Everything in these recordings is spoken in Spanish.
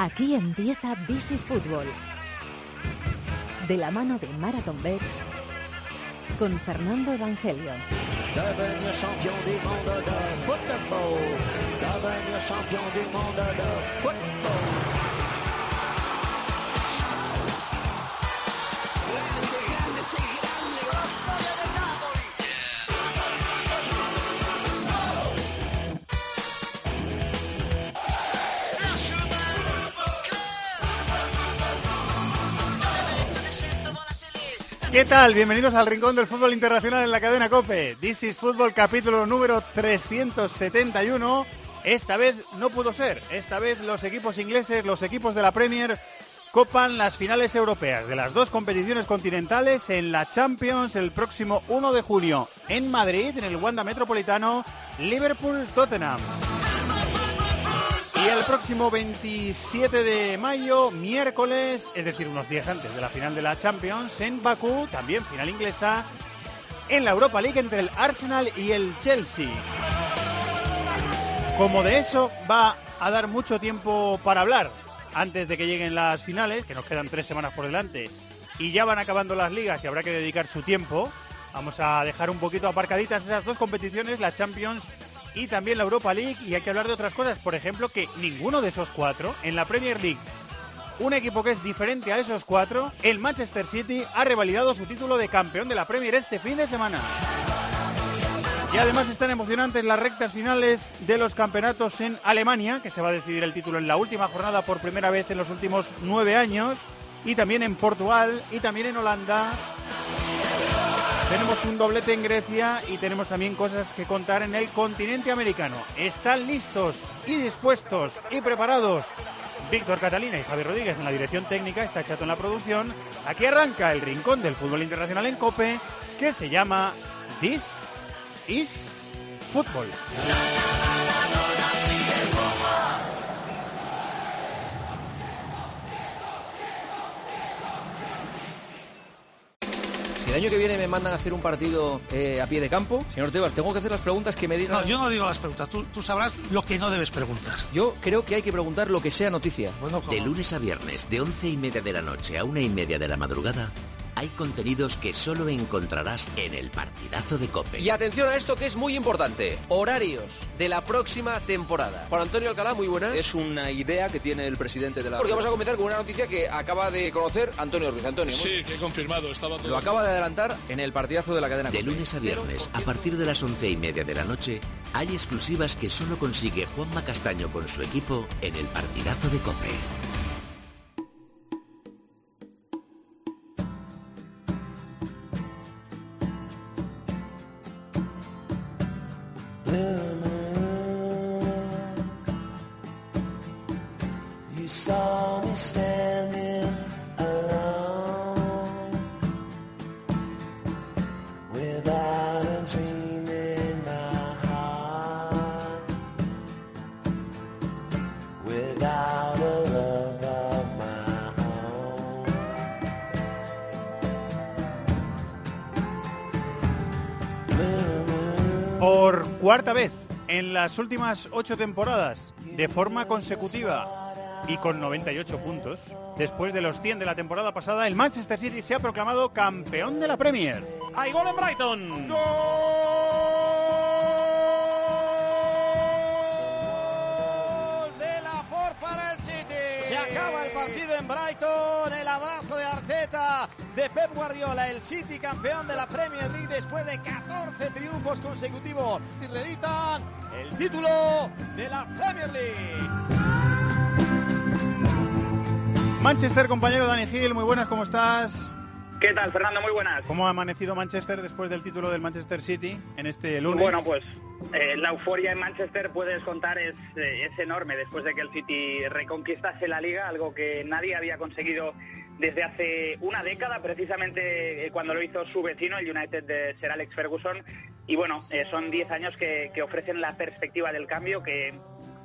Aquí empieza This is Football. De la mano de Marathon Bets con Fernando Evangelio. ¿Qué tal? Bienvenidos al Rincón del Fútbol Internacional en la cadena COPE. This is Fútbol capítulo número 371. Esta vez no pudo ser. Esta vez los equipos ingleses, los equipos de la Premier, copan las finales europeas de las dos competiciones continentales en la Champions el próximo 1 de junio en Madrid, en el Wanda Metropolitano, Liverpool-Tottenham. Y el próximo 27 de mayo, miércoles, es decir, unos días antes de la final de la Champions, en Bakú, también final inglesa, en la Europa League entre el Arsenal y el Chelsea. Como de eso va a dar mucho tiempo para hablar antes de que lleguen las finales, que nos quedan tres semanas por delante, y ya van acabando las ligas y habrá que dedicar su tiempo, vamos a dejar un poquito aparcaditas esas dos competiciones, la Champions y también la Europa League y hay que hablar de otras cosas. Por ejemplo, que ninguno de esos cuatro en la Premier League, un equipo que es diferente a esos cuatro, el Manchester City ha revalidado su título de campeón de la Premier este fin de semana. Y además están emocionantes las rectas finales de los campeonatos en Alemania, que se va a decidir el título en la última jornada por primera vez en los últimos nueve años, y también en Portugal y también en Holanda. Tenemos un doblete en Grecia y tenemos también cosas que contar en el continente americano. ¿Están listos y dispuestos y preparados? Víctor Catalina y Javier Rodríguez en la dirección técnica, está Chato en la producción. Aquí arranca el rincón del fútbol internacional en COPE, que se llama This is Football. Si el año que viene me mandan a hacer un partido eh, a pie de campo, señor Tebas, tengo que hacer las preguntas que me digan. No, yo no digo las preguntas, tú, tú sabrás lo que no debes preguntar. Yo creo que hay que preguntar lo que sea noticia. Bueno, De lunes a viernes, de once y media de la noche a una y media de la madrugada, hay contenidos que solo encontrarás en el partidazo de Cope. Y atención a esto que es muy importante. Horarios de la próxima temporada. Juan Antonio Alcalá, muy buenas. Es una idea que tiene el presidente de la... Porque vamos a comenzar con una noticia que acaba de conocer Antonio Ruiz. Antonio, muy- Sí, que he confirmado, estaba todo. lo acaba de adelantar en el partidazo de la cadena. De COPE. lunes a viernes, a partir de las once y media de la noche, hay exclusivas que solo consigue Juanma Castaño con su equipo en el partidazo de Cope. Cuarta vez en las últimas ocho temporadas, de forma consecutiva y con 98 puntos, después de los 100 de la temporada pasada, el Manchester City se ha proclamado campeón de la Premier. ¡Hay gol en Brighton! ¡Gol de la Ford para el City! Se acaba el partido en Brighton, el abrazo de Pep Guardiola, el City campeón de la Premier League después de 14 triunfos consecutivos. Y reeditan el título de la Premier League. Manchester, compañero Dani Gil, muy buenas, ¿cómo estás? ¿Qué tal, Fernando? Muy buenas. ¿Cómo ha amanecido Manchester después del título del Manchester City en este lunes? Bueno, pues eh, la euforia en Manchester, puedes contar, es, eh, es enorme después de que el City reconquistase la liga, algo que nadie había conseguido desde hace una década, precisamente eh, cuando lo hizo su vecino, el United de Sir Alex Ferguson. Y bueno, son 10 años que, que ofrecen la perspectiva del cambio, que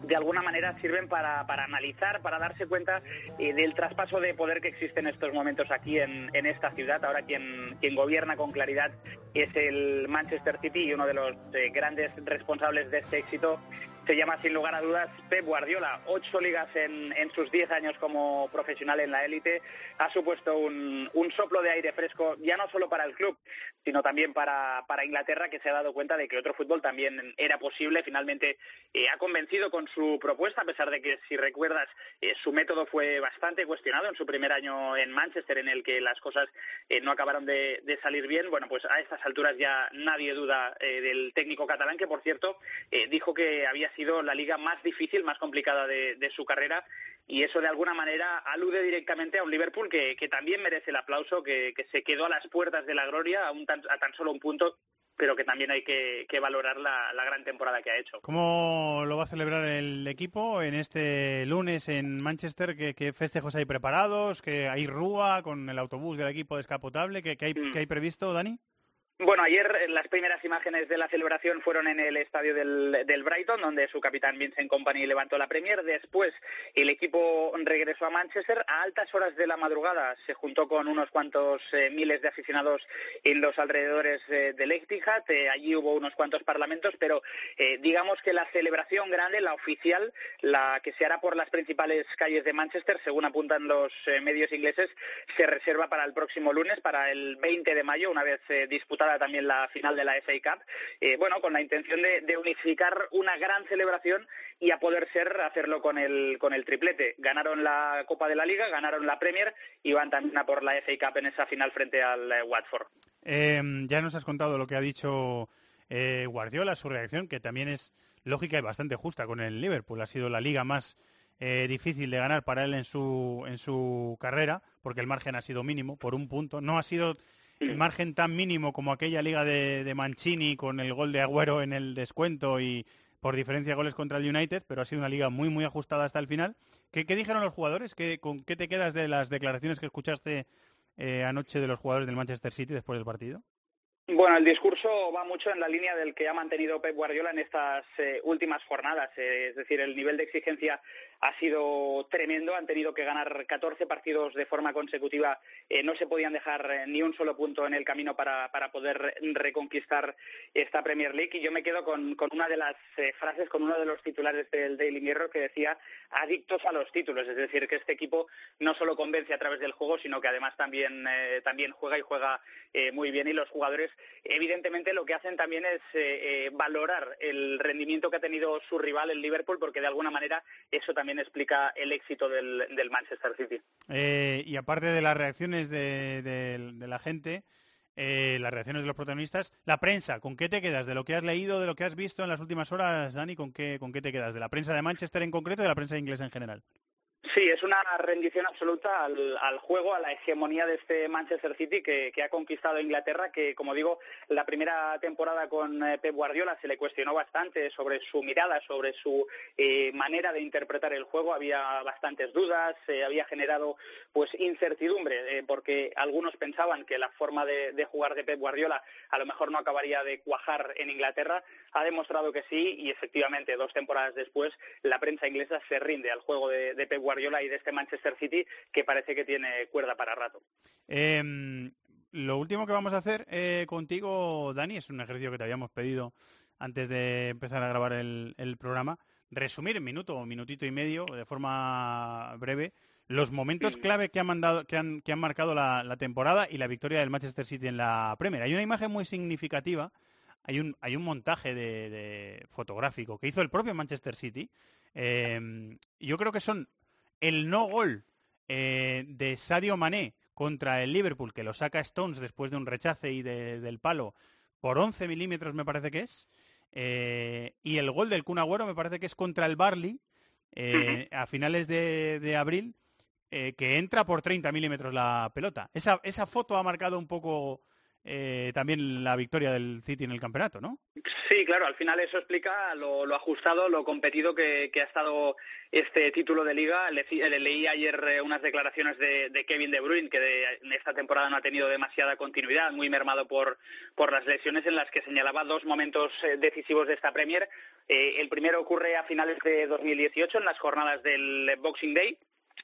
de alguna manera sirven para, para analizar, para darse cuenta eh, del traspaso de poder que existe en estos momentos aquí en, en esta ciudad. Ahora quien, quien gobierna con claridad es el Manchester City y uno de los eh, grandes responsables de este éxito se llama sin lugar a dudas Pep Guardiola. Ocho ligas en, sus diez años como profesional en la élite ha supuesto un, soplo de aire fresco, ya no solo para el club, sino también para, Inglaterra, que se ha dado cuenta de que otro fútbol también era posible. Finalmente eh, ha convencido con su propuesta, a pesar de que, si recuerdas, eh, su método fue bastante cuestionado en su primer año en Manchester, en el que las cosas eh, no acabaron de, salir bien. Bueno, pues a estas alturas ya nadie duda del técnico catalán, que por cierto dijo que había sido la liga más difícil, más complicada de, su carrera y eso de alguna manera alude directamente a un Liverpool que, también merece el aplauso, que, se quedó a las puertas de la gloria a, un tan, a tan solo un punto pero que también hay que, valorar la, gran temporada que ha hecho. ¿Cómo lo va a celebrar el equipo en este lunes en Manchester? ¿Qué, festejos hay preparados? ¿Que hay rúa con el autobús del equipo descapotable? ¿Qué, hay, mm. ¿qué hay previsto, Dani? Bueno, ayer eh, las primeras imágenes de la celebración fueron en el estadio del, Brighton, donde su capitán Vincent Company levantó la Premier. Después el equipo regresó a Manchester. A altas horas de la madrugada se juntó con unos cuantos eh, miles de aficionados en los alrededores eh, del Etihad. allí hubo unos cuantos parlamentos, pero digamos que la celebración grande, la oficial, la que se hará por las principales calles de Manchester, según apuntan los medios ingleses, se reserva para el próximo lunes, para el 20 de mayo, una vez disputada también la final de la FA Cup, eh, bueno, con la intención de, unificar una gran celebración y a poder ser hacerlo con el, con el triplete. Ganaron la Copa de la Liga, ganaron la Premier y van también a por la FA Cup en esa final frente al eh, Watford. Em, ya nos has contado lo que ha dicho eh, Guardiola, su reacción, que también es lógica y bastante justa con el Liverpool. Ha sido la liga más difícil de ganar para él en su, en su carrera, porque el margen ha sido mínimo, por un punto. No ha sido el margen tan mínimo como aquella liga de, Mancini con el gol de Agüero en el descuento y por diferencia de goles contra el United, pero ha sido una liga muy, muy ajustada hasta el final. ¿Qué, dijeron los jugadores? ¿Qué, ¿Con qué te quedas de las declaraciones que escuchaste eh, anoche de los jugadores del Manchester City después del partido? Bueno, el discurso va mucho en la línea del que ha mantenido Pep Guardiola en estas eh, últimas jornadas. Eh, es decir, el nivel de exigencia ha sido tremendo. Han tenido que ganar 14 partidos de forma consecutiva. Eh, no se podían dejar ni un solo punto en el camino para, poder reconquistar esta Premier League. Y yo me quedo con, una de las frases, con uno de los titulares del Daily Mirror que decía adictos a los títulos. Es decir, que este equipo no solo convence a través del juego, sino que además también, también juega y juega muy bien. Y los jugadores evidentemente lo que hacen también es eh, eh, valorar el rendimiento que ha tenido su rival, el Liverpool, porque de alguna manera eso también explica el éxito del, Manchester City. Eh, y aparte de las reacciones de, la gente, las reacciones de los protagonistas, la prensa, ¿con qué te quedas? ¿De lo que has leído, de lo que has visto en las últimas horas, Dani? ¿Con qué, con qué te quedas? ¿De la prensa de Manchester en concreto de la prensa inglesa en general? Sí, es una rendición absoluta al, juego, a la hegemonía de este Manchester City que, ha conquistado Inglaterra, que como digo, la primera temporada con eh, Pep Guardiola se le cuestionó bastante sobre su mirada, sobre su eh, manera de interpretar el juego, había bastantes dudas, se había generado pues incertidumbre, eh, porque algunos pensaban que la forma de, jugar de Pep Guardiola a lo mejor no acabaría de cuajar en Inglaterra, ha demostrado que sí y efectivamente dos temporadas después la prensa inglesa se rinde al juego de, de Pep Guardiola Guardiola y de este Manchester City que parece que tiene cuerda para rato. Em, lo último que vamos a hacer eh, contigo, Dani, es un ejercicio que te habíamos pedido antes de empezar a grabar el, programa. Resumir en minuto o minutito y medio, de forma breve, los momentos clave que, mandado, que, han, que han marcado la, temporada y la victoria del Manchester City en la Premier. Hay una imagen muy significativa, hay un, hay un montaje de, fotográfico que hizo el propio Manchester City. Em, yo creo que son el no gol eh, de Sadio Mané contra el Liverpool, que lo saca Stones después de un rechace y del palo por 11 milímetros, me parece que es. Eh, y el gol del Kun Agüero me parece que es contra el Barley eh, a finales de, abril, que entra por 30 milímetros la pelota. Esa, esa foto ha marcado un poco eh, también la victoria del City en el campeonato, ¿no? Sí, claro, al final eso explica lo, ajustado, lo competido que, ha estado este título de liga. Le, leí ayer eh, unas declaraciones de, Kevin De Bruyne, que en esta temporada no ha tenido demasiada continuidad, muy mermado por, las lesiones en las que señalaba dos momentos eh, decisivos de esta Premier. el primero ocurre a finales de 2018, en las jornadas del Boxing Day,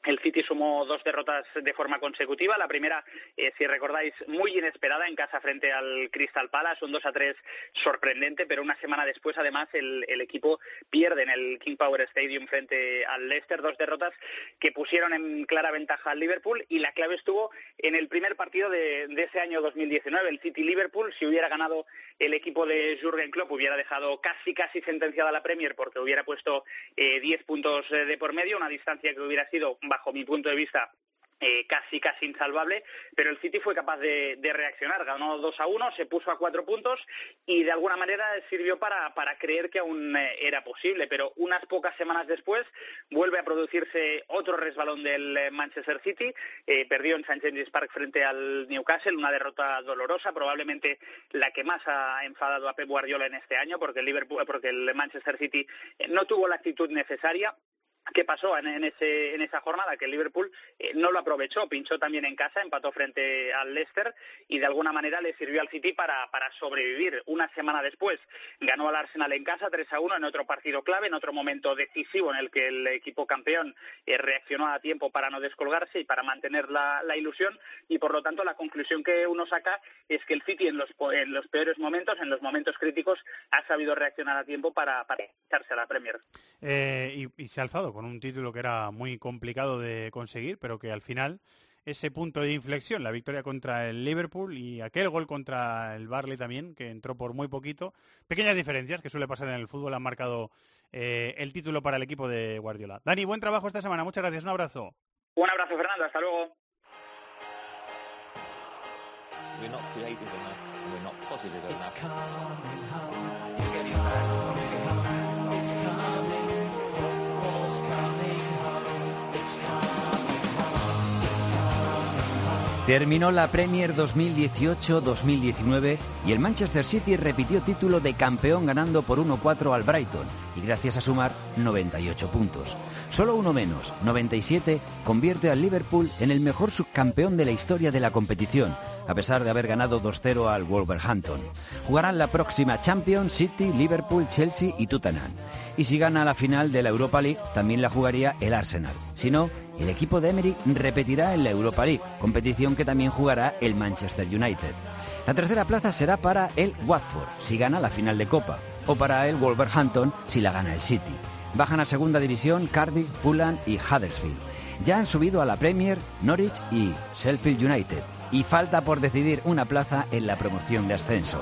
el City sumó dos derrotas de forma consecutiva. La primera, eh, si recordáis, muy inesperada en casa frente al Crystal Palace, un 2 a 3 sorprendente, pero una semana después, además, el, equipo pierde en el King Power Stadium frente al Leicester, dos derrotas que pusieron en clara ventaja al Liverpool y la clave estuvo en el primer partido de, ese año 2019, el City-Liverpool. Si hubiera ganado el equipo de Jurgen Klopp, hubiera dejado casi, casi sentenciada la Premier porque hubiera puesto 10 eh, puntos eh, de por medio, una distancia que hubiera sido bajo mi punto de vista, eh, casi casi insalvable, pero el City fue capaz de, reaccionar, ganó 2 a 1, se puso a cuatro puntos y de alguna manera sirvió para, creer que aún eh, era posible, pero unas pocas semanas después vuelve a producirse otro resbalón del eh, Manchester City, perdió en St. James's Park frente al Newcastle, una derrota dolorosa, probablemente la que más ha enfadado a Pep Guardiola en este año, porque el, Liverpool, porque el Manchester City no tuvo la actitud necesaria, ¿Qué pasó en, esa jornada? Que el Liverpool eh, no lo aprovechó, pinchó también en casa, empató frente al Leicester y de alguna manera le sirvió al City para, sobrevivir. Una semana después ganó al Arsenal en casa 3 a 1 en otro partido clave, en otro momento decisivo en el que el equipo campeón eh, reaccionó a tiempo para no descolgarse y para mantener la, ilusión y por lo tanto la conclusión que uno saca es que el City en los, en los peores momentos, en los momentos críticos, ha sabido reaccionar a tiempo para, para a la Premier. Eh, y se ha alzado con un título que era muy complicado de conseguir, pero que al final ese punto de inflexión, la victoria contra el Liverpool y aquel gol contra el Barley también, que entró por muy poquito. Pequeñas diferencias que suele pasar en el fútbol han marcado eh, el título para el equipo de Guardiola. Dani, buen trabajo esta semana. Muchas gracias. Un abrazo. Un abrazo, Fernando. Hasta luego. Podcast. Terminó la Premier 2018-2019 y el Manchester City repitió título de campeón ganando por 1-4 al Brighton y gracias a sumar 98 puntos. Solo uno menos, 97, convierte al Liverpool en el mejor subcampeón de la historia de la competición, a pesar de haber ganado 2-0 al Wolverhampton. Jugarán la próxima Champions, City, Liverpool, Chelsea y Tottenham. Y si gana la final de la Europa League, también la jugaría el Arsenal. Si no, el equipo de Emery repetirá en la Europa League, competición que también jugará el Manchester United. La tercera plaza será para el Watford, si gana la final de Copa, o para el Wolverhampton, si la gana el City. Bajan a segunda división Cardiff, Fulham y Huddersfield. Ya han subido a la Premier Norwich y Sheffield United, y falta por decidir una plaza en la promoción de ascenso.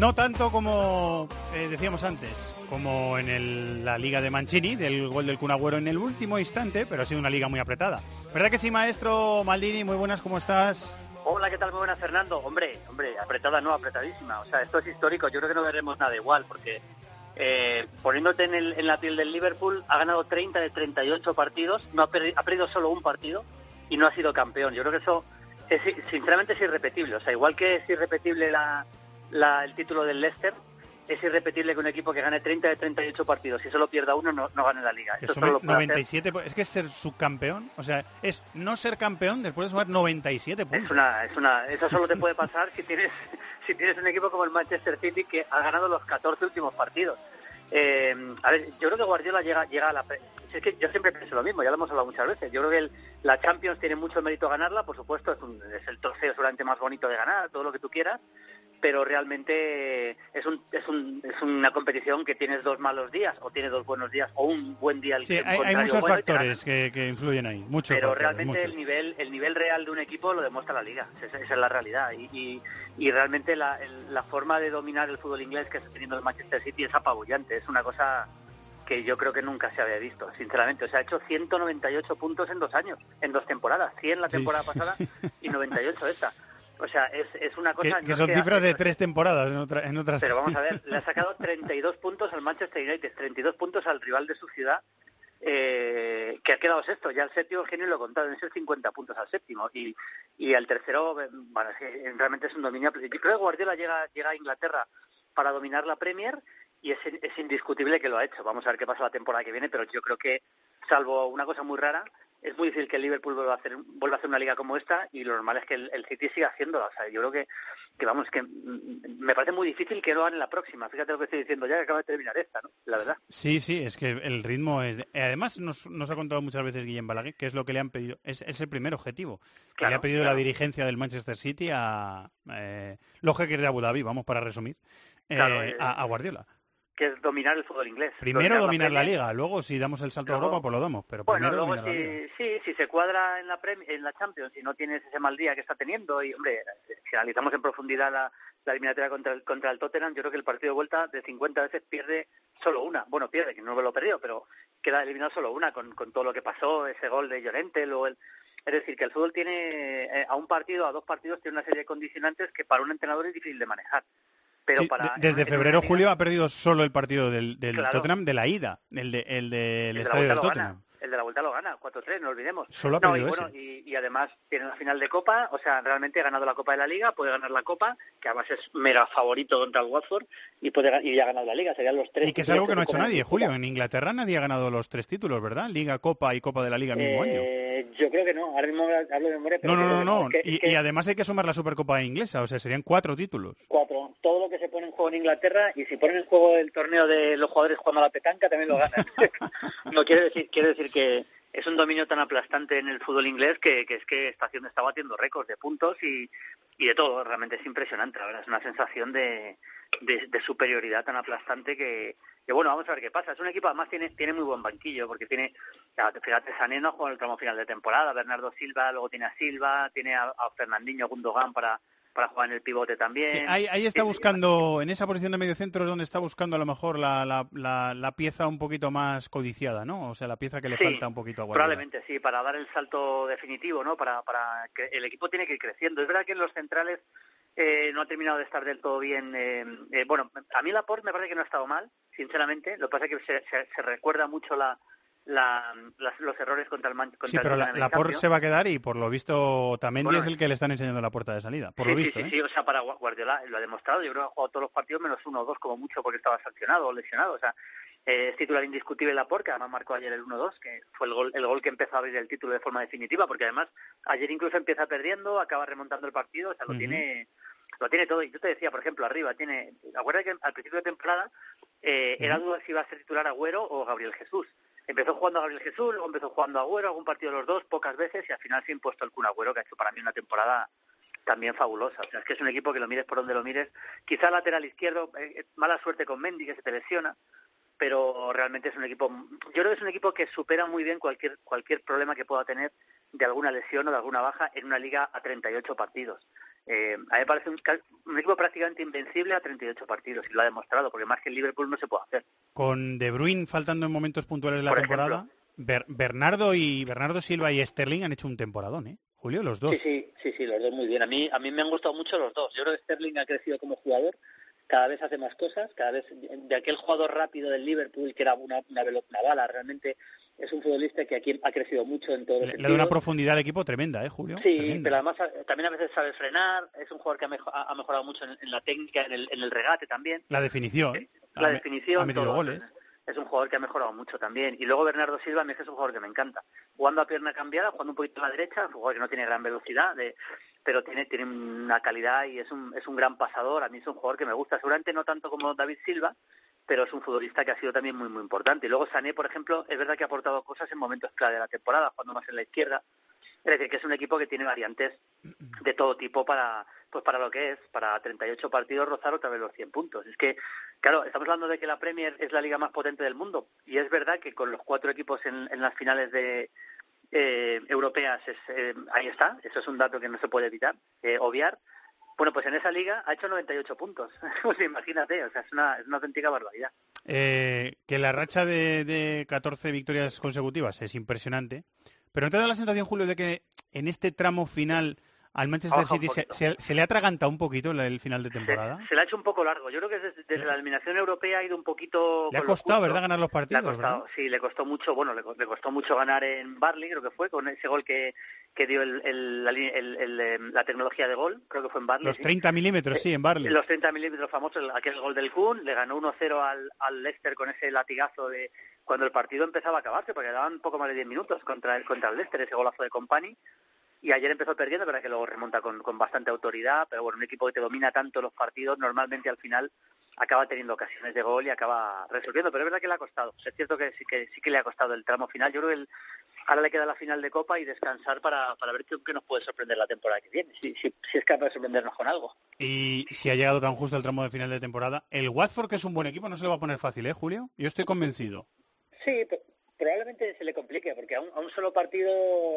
No tanto como eh, decíamos antes, como en la liga de Mancini, del gol del Cunagüero en el último instante, pero ha sido una liga muy apretada. ¿Verdad que sí, maestro Maldini? Muy buenas, ¿cómo estás? Hola, ¿qué tal? Muy buenas, Fernando. Hombre, hombre, apretada no, apretadísima. O sea, esto es histórico. Yo creo que no veremos nada igual, porque eh, poniéndote en, la piel del Liverpool, ha ganado 30 de 38 partidos, no ha, ha perdido solo un partido y no ha sido campeón. Yo creo que eso, es, sinceramente, es irrepetible. O sea, igual que es irrepetible la el título del Leicester, es irrepetible que un equipo que gane 30 de 38 partidos y solo pierda uno no, gane la liga. Eso 97, es que es ser subcampeón, o sea, es no ser campeón después de sumar 97 puntos. Es una, es una, eso solo te puede pasar si tienes, si tienes un equipo como el Manchester City que ha ganado los 14 últimos partidos. Eh, a ver, yo creo que Guardiola llega, llega a la... Es que yo siempre pienso lo mismo, ya lo hemos hablado muchas veces. Yo creo que la Champions tiene mucho mérito ganarla, por supuesto, es, es el trofeo seguramente más bonito de ganar, todo lo que tú quieras, pero realmente es, un, es, un, es una competición que tienes dos malos días o tienes dos buenos días o un buen día. sí, hay, muchos factores que, influyen ahí, muchos Pero realmente el nivel el nivel real de un equipo lo demuestra la liga, esa, es la realidad. Y, y, realmente la, la, forma de dominar el fútbol inglés que está teniendo el Manchester City es apabullante, es una cosa que yo creo que nunca se había visto, sinceramente. O sea, ha hecho 198 puntos en dos años, en dos temporadas, 100 la temporada pasada y 98 esta. O sea, es, es una cosa... Que, son cifras de tres temporadas en, otra, en otras... Pero vamos a ver, le ha sacado 32 puntos al Manchester United, 32 puntos al rival de su ciudad, eh, que ha quedado sexto. Ya el séptimo genio lo he contado, es 50 puntos al séptimo. Y, y al tercero, bueno, realmente es un dominio. Yo creo que Guardiola llega, llega a Inglaterra para dominar la Premier y es, es indiscutible que lo ha hecho. Vamos a ver qué pasa la temporada que viene, pero yo creo que, salvo una cosa muy rara, es muy difícil que el Liverpool vuelva a hacer vuelva a hacer una liga como esta y lo normal es que el, el City siga haciéndola. O sea, yo creo que, que vamos, que mm, me parece muy difícil que lo hagan en la próxima. Fíjate lo que estoy diciendo ya, que acaba de terminar esta, ¿no? La verdad. Sí, sí, es que el ritmo es... Además, nos, nos ha contado muchas veces Guillem Balaguer que es lo que le han pedido, es, es el primer objetivo, que le ha pedido la dirigencia del Manchester City a eh, los jeques de Abu Dhabi, vamos para resumir, eh, Claro, a, a Guardiola. Que es dominar el fútbol inglés. Primero dominar la liga, luego si damos el salto a Luego- Europa, pues lo damos, pero Bueno, primero luego dominar la liga. si, sí, si se cuadra en la, Prem- en la Champions y no tienes ese mal día que está teniendo, y hombre, si analizamos en profundidad la, la eliminatoria contra el, contra el Tottenham, yo creo que el partido de vuelta de 50 veces pierde solo una. Bueno, pierde, que no lo perdió, pero queda eliminado solo una con, con todo lo que pasó, ese gol de Llorente, luego el... Es decir, que el fútbol tiene, eh, a un partido, a dos partidos, tiene una serie de condicionantes que para un entrenador es difícil de manejar. Pero Sí, para, de- desde febrero julio ha perdido solo el partido del, del Claro. Tottenham de la ida, el, de, el de estadio del Tottenham. El de la vuelta lo gana, 4-3, no olvidemos. Solo ha No, y, bueno, y, y además tiene la final de Copa, o sea, realmente ha ganado la Copa de la Liga, puede ganar la Copa, que además es mega favorito contra el Watford, y puede y ya ha ganado la Liga, serían los tres. Y que es algo que no ha hecho nadie, Julio. En Inglaterra nadie ha ganado los tres títulos, ¿verdad? Liga, Copa y Copa de la Liga el mismo año. Eh, yo creo que no, ahora mismo hablo de memoria, pero No, no, no, no. Es que- Y, es que y además hay que sumar la Supercopa inglesa, o sea, serían cuatro títulos. cuatro. Todo lo que se pone en juego en Inglaterra, y si ponen en juego el torneo de los jugadores jugando a la petanca, también lo ganan. no quiere decir, quiere decir que es un dominio tan aplastante en el fútbol inglés que, que es que está haciendo, está batiendo récords de puntos y, y de todo. Realmente es impresionante, la verdad. Es una sensación de, de, superioridad tan aplastante que, que, bueno, vamos a ver qué pasa. Es un equipo, además, tiene, tiene muy buen banquillo, porque tiene, fíjate, Sané no juega el tramo final de temporada, Bernardo Silva, luego tiene a Silva, tiene a, a Fernandinho Gundogan para, para jugar en el pivote también. Sí, ahí, ahí está Sí, sí, buscando, en esa posición de medio centro es donde está buscando a lo mejor la, la, la, la pieza un poquito más codiciada, ¿no? O sea, la pieza que le falta un poquito a Guardiola. Probablemente sí, para dar el salto definitivo, ¿no? Para, para que el equipo tiene que ir creciendo. Es verdad que en los centrales eh, no ha terminado de estar del todo bien. eh, eh, bueno, a mí Laporte me parece que no ha estado mal, sinceramente. Lo que pasa es que se, se- se recuerda mucho la, la- las- los errores contra el Man- contra Sí, el pero la, en la el Por se va a quedar y por lo visto también Bueno, es el que le están enseñando la puerta de salida, por sí, lo visto. sí, sí, ¿eh? sí, o sea, para Gua- Guardiola lo ha demostrado. Yo creo que ha jugado todos los partidos menos uno o dos como mucho porque estaba sancionado o lesionado. O sea, eh, es titular indiscutible la que además marcó ayer el 1-2, que fue el gol, el gol que empezó a abrir el título de forma definitiva, porque además ayer incluso empieza perdiendo, acaba remontando el partido, o sea, lo tiene lo tiene todo. Y yo te decía, por ejemplo, arriba tiene, acuérdate que al principio de temporada eh, era duda si iba a ser titular Agüero o Gabriel Jesús. Empezó jugando a Gabriel Jesús, luego empezó jugando a Agüero, algún partido de los dos, pocas veces, y al final se ha impuesto el Kun Agüero, que ha hecho para mí una temporada también fabulosa. O sea, es que es un equipo que lo mires por donde lo mires. Quizá lateral izquierdo, eh, eh, mala suerte con Mendy, que se te lesiona, pero realmente es un equipo, yo creo que es un equipo que supera muy bien cualquier cualquier problema que pueda tener de alguna lesión o de alguna baja en una liga a 38 partidos. Eh, a mí me parece un, equipo prácticamente invencible a 38 partidos y lo ha demostrado, porque más que el Liverpool no se puede hacer. Con De Bruyne faltando en momentos puntuales de la Por temporada, Ber- Bernardo y Bernardo Silva y Sterling han hecho un temporadón, ¿eh? Julio, los dos. Sí, sí, sí, sí, los dos muy bien. A mí, a mí me han gustado mucho los dos. Yo creo que Sterling ha crecido como jugador, cada vez hace más cosas, cada vez de aquel jugador rápido del Liverpool que era una, una, una bala, realmente es un futbolista que aquí ha crecido mucho en todos los Le, le da una profundidad al equipo tremenda, ¿eh, Julio? Sí, Tremenda. pero además eh, también a veces sabe frenar, es un jugador que ha, mejo- ha- mejorado mucho en, en la técnica, en el, en el regate también. La definición. La Ha me- definición, Ha metido todo. goles. Es un jugador que ha mejorado mucho también. Y luego Bernardo Silva, a mí es un jugador que me encanta. Jugando a pierna cambiada, jugando un poquito a la derecha, es un jugador que no tiene gran velocidad, de- pero tiene, tiene una calidad y es un, es un gran pasador. A mí es un jugador que me gusta. Seguramente no tanto como David Silva, pero es un futbolista que ha sido también muy, muy importante. Y luego Sané, por ejemplo, es verdad que ha aportado cosas en momentos clave de la temporada, jugando más en la izquierda. Es decir, que es un equipo que tiene variantes de todo tipo para pues para lo que es, para 38 partidos rozar otra vez los 100 puntos. Es que, claro, estamos hablando de que la Premier es la liga más potente del mundo y es verdad que con los cuatro equipos en, en las finales de eh, europeas es, eh, ahí está, eso es un dato que no se puede evitar, eh, obviar. Bueno, pues en esa liga ha hecho 98 puntos. Pues imagínate, o sea, es una, es una auténtica barbaridad. Eh, que la racha de, de 14 victorias consecutivas es impresionante. Pero ¿no te da la sensación, Julio, de que en este tramo final al Manchester City se, se- se le ha atragantado un poquito el final de temporada? Se le ha hecho un poco largo. Yo creo que desde, desde la eliminación europea ha ido un poquito... Le ha costado. ¿verdad?, ganar los Le ha partidos, sí, le costó mucho, bueno, le, le costó mucho ganar en Barley, creo que fue, con ese gol que, que dio el, el- el- eh, la tecnología de gol, creo que fue en Barley. Los sí. 30 milímetros, sí, en Barley. Los 30 milímetros famosos, el- aquel gol del Kun, le ganó 1-0 al, al Leicester con ese latigazo de cuando el partido empezaba a acabarse, porque daban poco más de 10 minutos contra el, contra el Leicester, ese golazo de Company, y ayer empezó perdiendo, pero que luego remonta con, con bastante autoridad, pero bueno, un equipo que te domina tanto los partidos, normalmente al final acaba teniendo ocasiones de gol y acaba resolviendo, pero es verdad que le ha costado. Es cierto que sí que sí que le ha costado el tramo final. Yo creo que el, ahora le queda la final de Copa y descansar para, para ver qué, qué nos puede sorprender la temporada que viene, si, si, si es capaz de sorprendernos con algo. Y si ha llegado tan justo el tramo de final de temporada, el Watford, que es un buen equipo, no se le va a poner fácil, ¿eh, Julio? Yo estoy convencido. Sí, p- probablemente se le complique, porque a un, a un solo partido,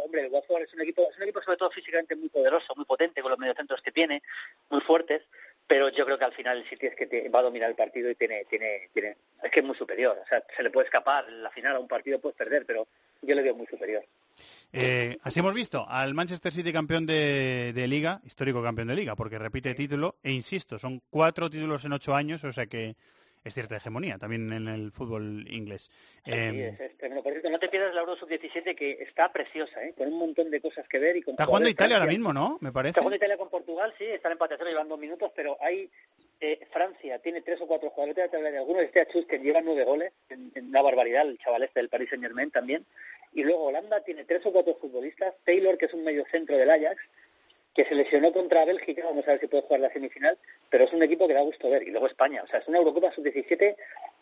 hombre, el Watford es un equipo, es un equipo sobre todo físicamente muy poderoso, muy potente, con los mediocentros que tiene, muy fuertes, pero yo creo que al final el City es que te- va a dominar el partido y tiene, tiene, tiene, es que es muy superior, o sea, se le puede escapar, la final a un partido puedes perder, pero yo le veo muy superior. Eh, así hemos visto al Manchester City campeón de, de liga, histórico campeón de liga, porque repite título, e insisto, son cuatro títulos en ocho años, o sea que es cierta hegemonía también en el fútbol inglés. Sí, Eh, es, es tremendo. Por cierto, no te pierdas la Euro Sub-17 que está preciosa, ¿eh? con un montón de cosas que ver. y con está jugando Italia ahora mismo, ¿no? Me parece. Está jugando Italia con Portugal, sí, están empate a cero, llevan dos minutos, pero hay eh, Francia tiene tres o cuatro jugadores, te voy a hablar de algunos, este Achus que lleva nueve goles, en, en una barbaridad, el chaval este del Paris Saint Germain también, y luego Holanda tiene tres o cuatro futbolistas, Taylor que es un medio centro del Ajax, que se lesionó contra Bélgica, vamos a ver si puede jugar la semifinal, pero es un equipo que da gusto ver, y luego España, o sea, es una Eurocopa sub-17,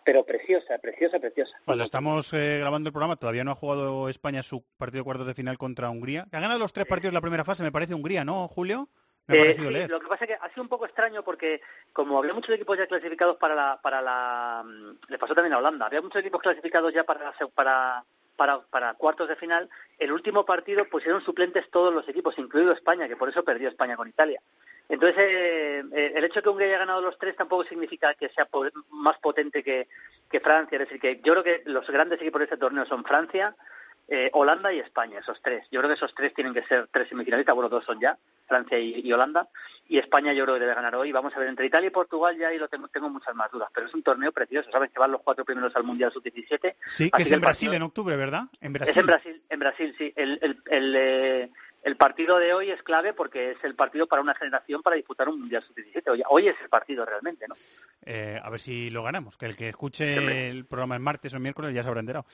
pero preciosa, preciosa, preciosa. Cuando estamos eh, grabando el programa, todavía no ha jugado España su partido de cuartos de final contra Hungría. Ha ganado los tres partidos de la primera fase, me parece Hungría, ¿no, Julio? Eh, sí, leer. lo que pasa es que ha sido un poco extraño porque como había muchos equipos ya clasificados para la para la mm, le pasó también a Holanda. Había muchos equipos clasificados ya para para para, para cuartos de final. El último partido pusieron suplentes todos los equipos incluido España que por eso perdió España con Italia. Entonces eh, eh, el hecho de que Hungría haya ganado los tres tampoco significa que sea po- más potente que que Francia. Es decir que yo creo que los grandes equipos de este torneo son Francia eh, Holanda y España, esos tres. Yo creo que esos tres tienen que ser tres semifinalistas, bueno, dos son ya, Francia y, y Holanda, y España yo creo que debe ganar hoy. Vamos a ver, entre Italia y Portugal ya ahí lo tengo, tengo muchas más dudas, pero es un torneo precioso, ¿sabes? Que van los cuatro primeros al Mundial Sub-17. Sí, que es en Brasil partido- en octubre, ¿verdad? En Brasil. Es en Brasil, en Brasil, sí. El, el, el, eh, el partido de hoy es clave porque es el partido para una generación para disputar un Mundial Sub-17. Hoy, hoy es el partido realmente, ¿no? Eh, a ver si lo ganamos. Que el que escuche el programa el martes o el miércoles ya se habrá enterado.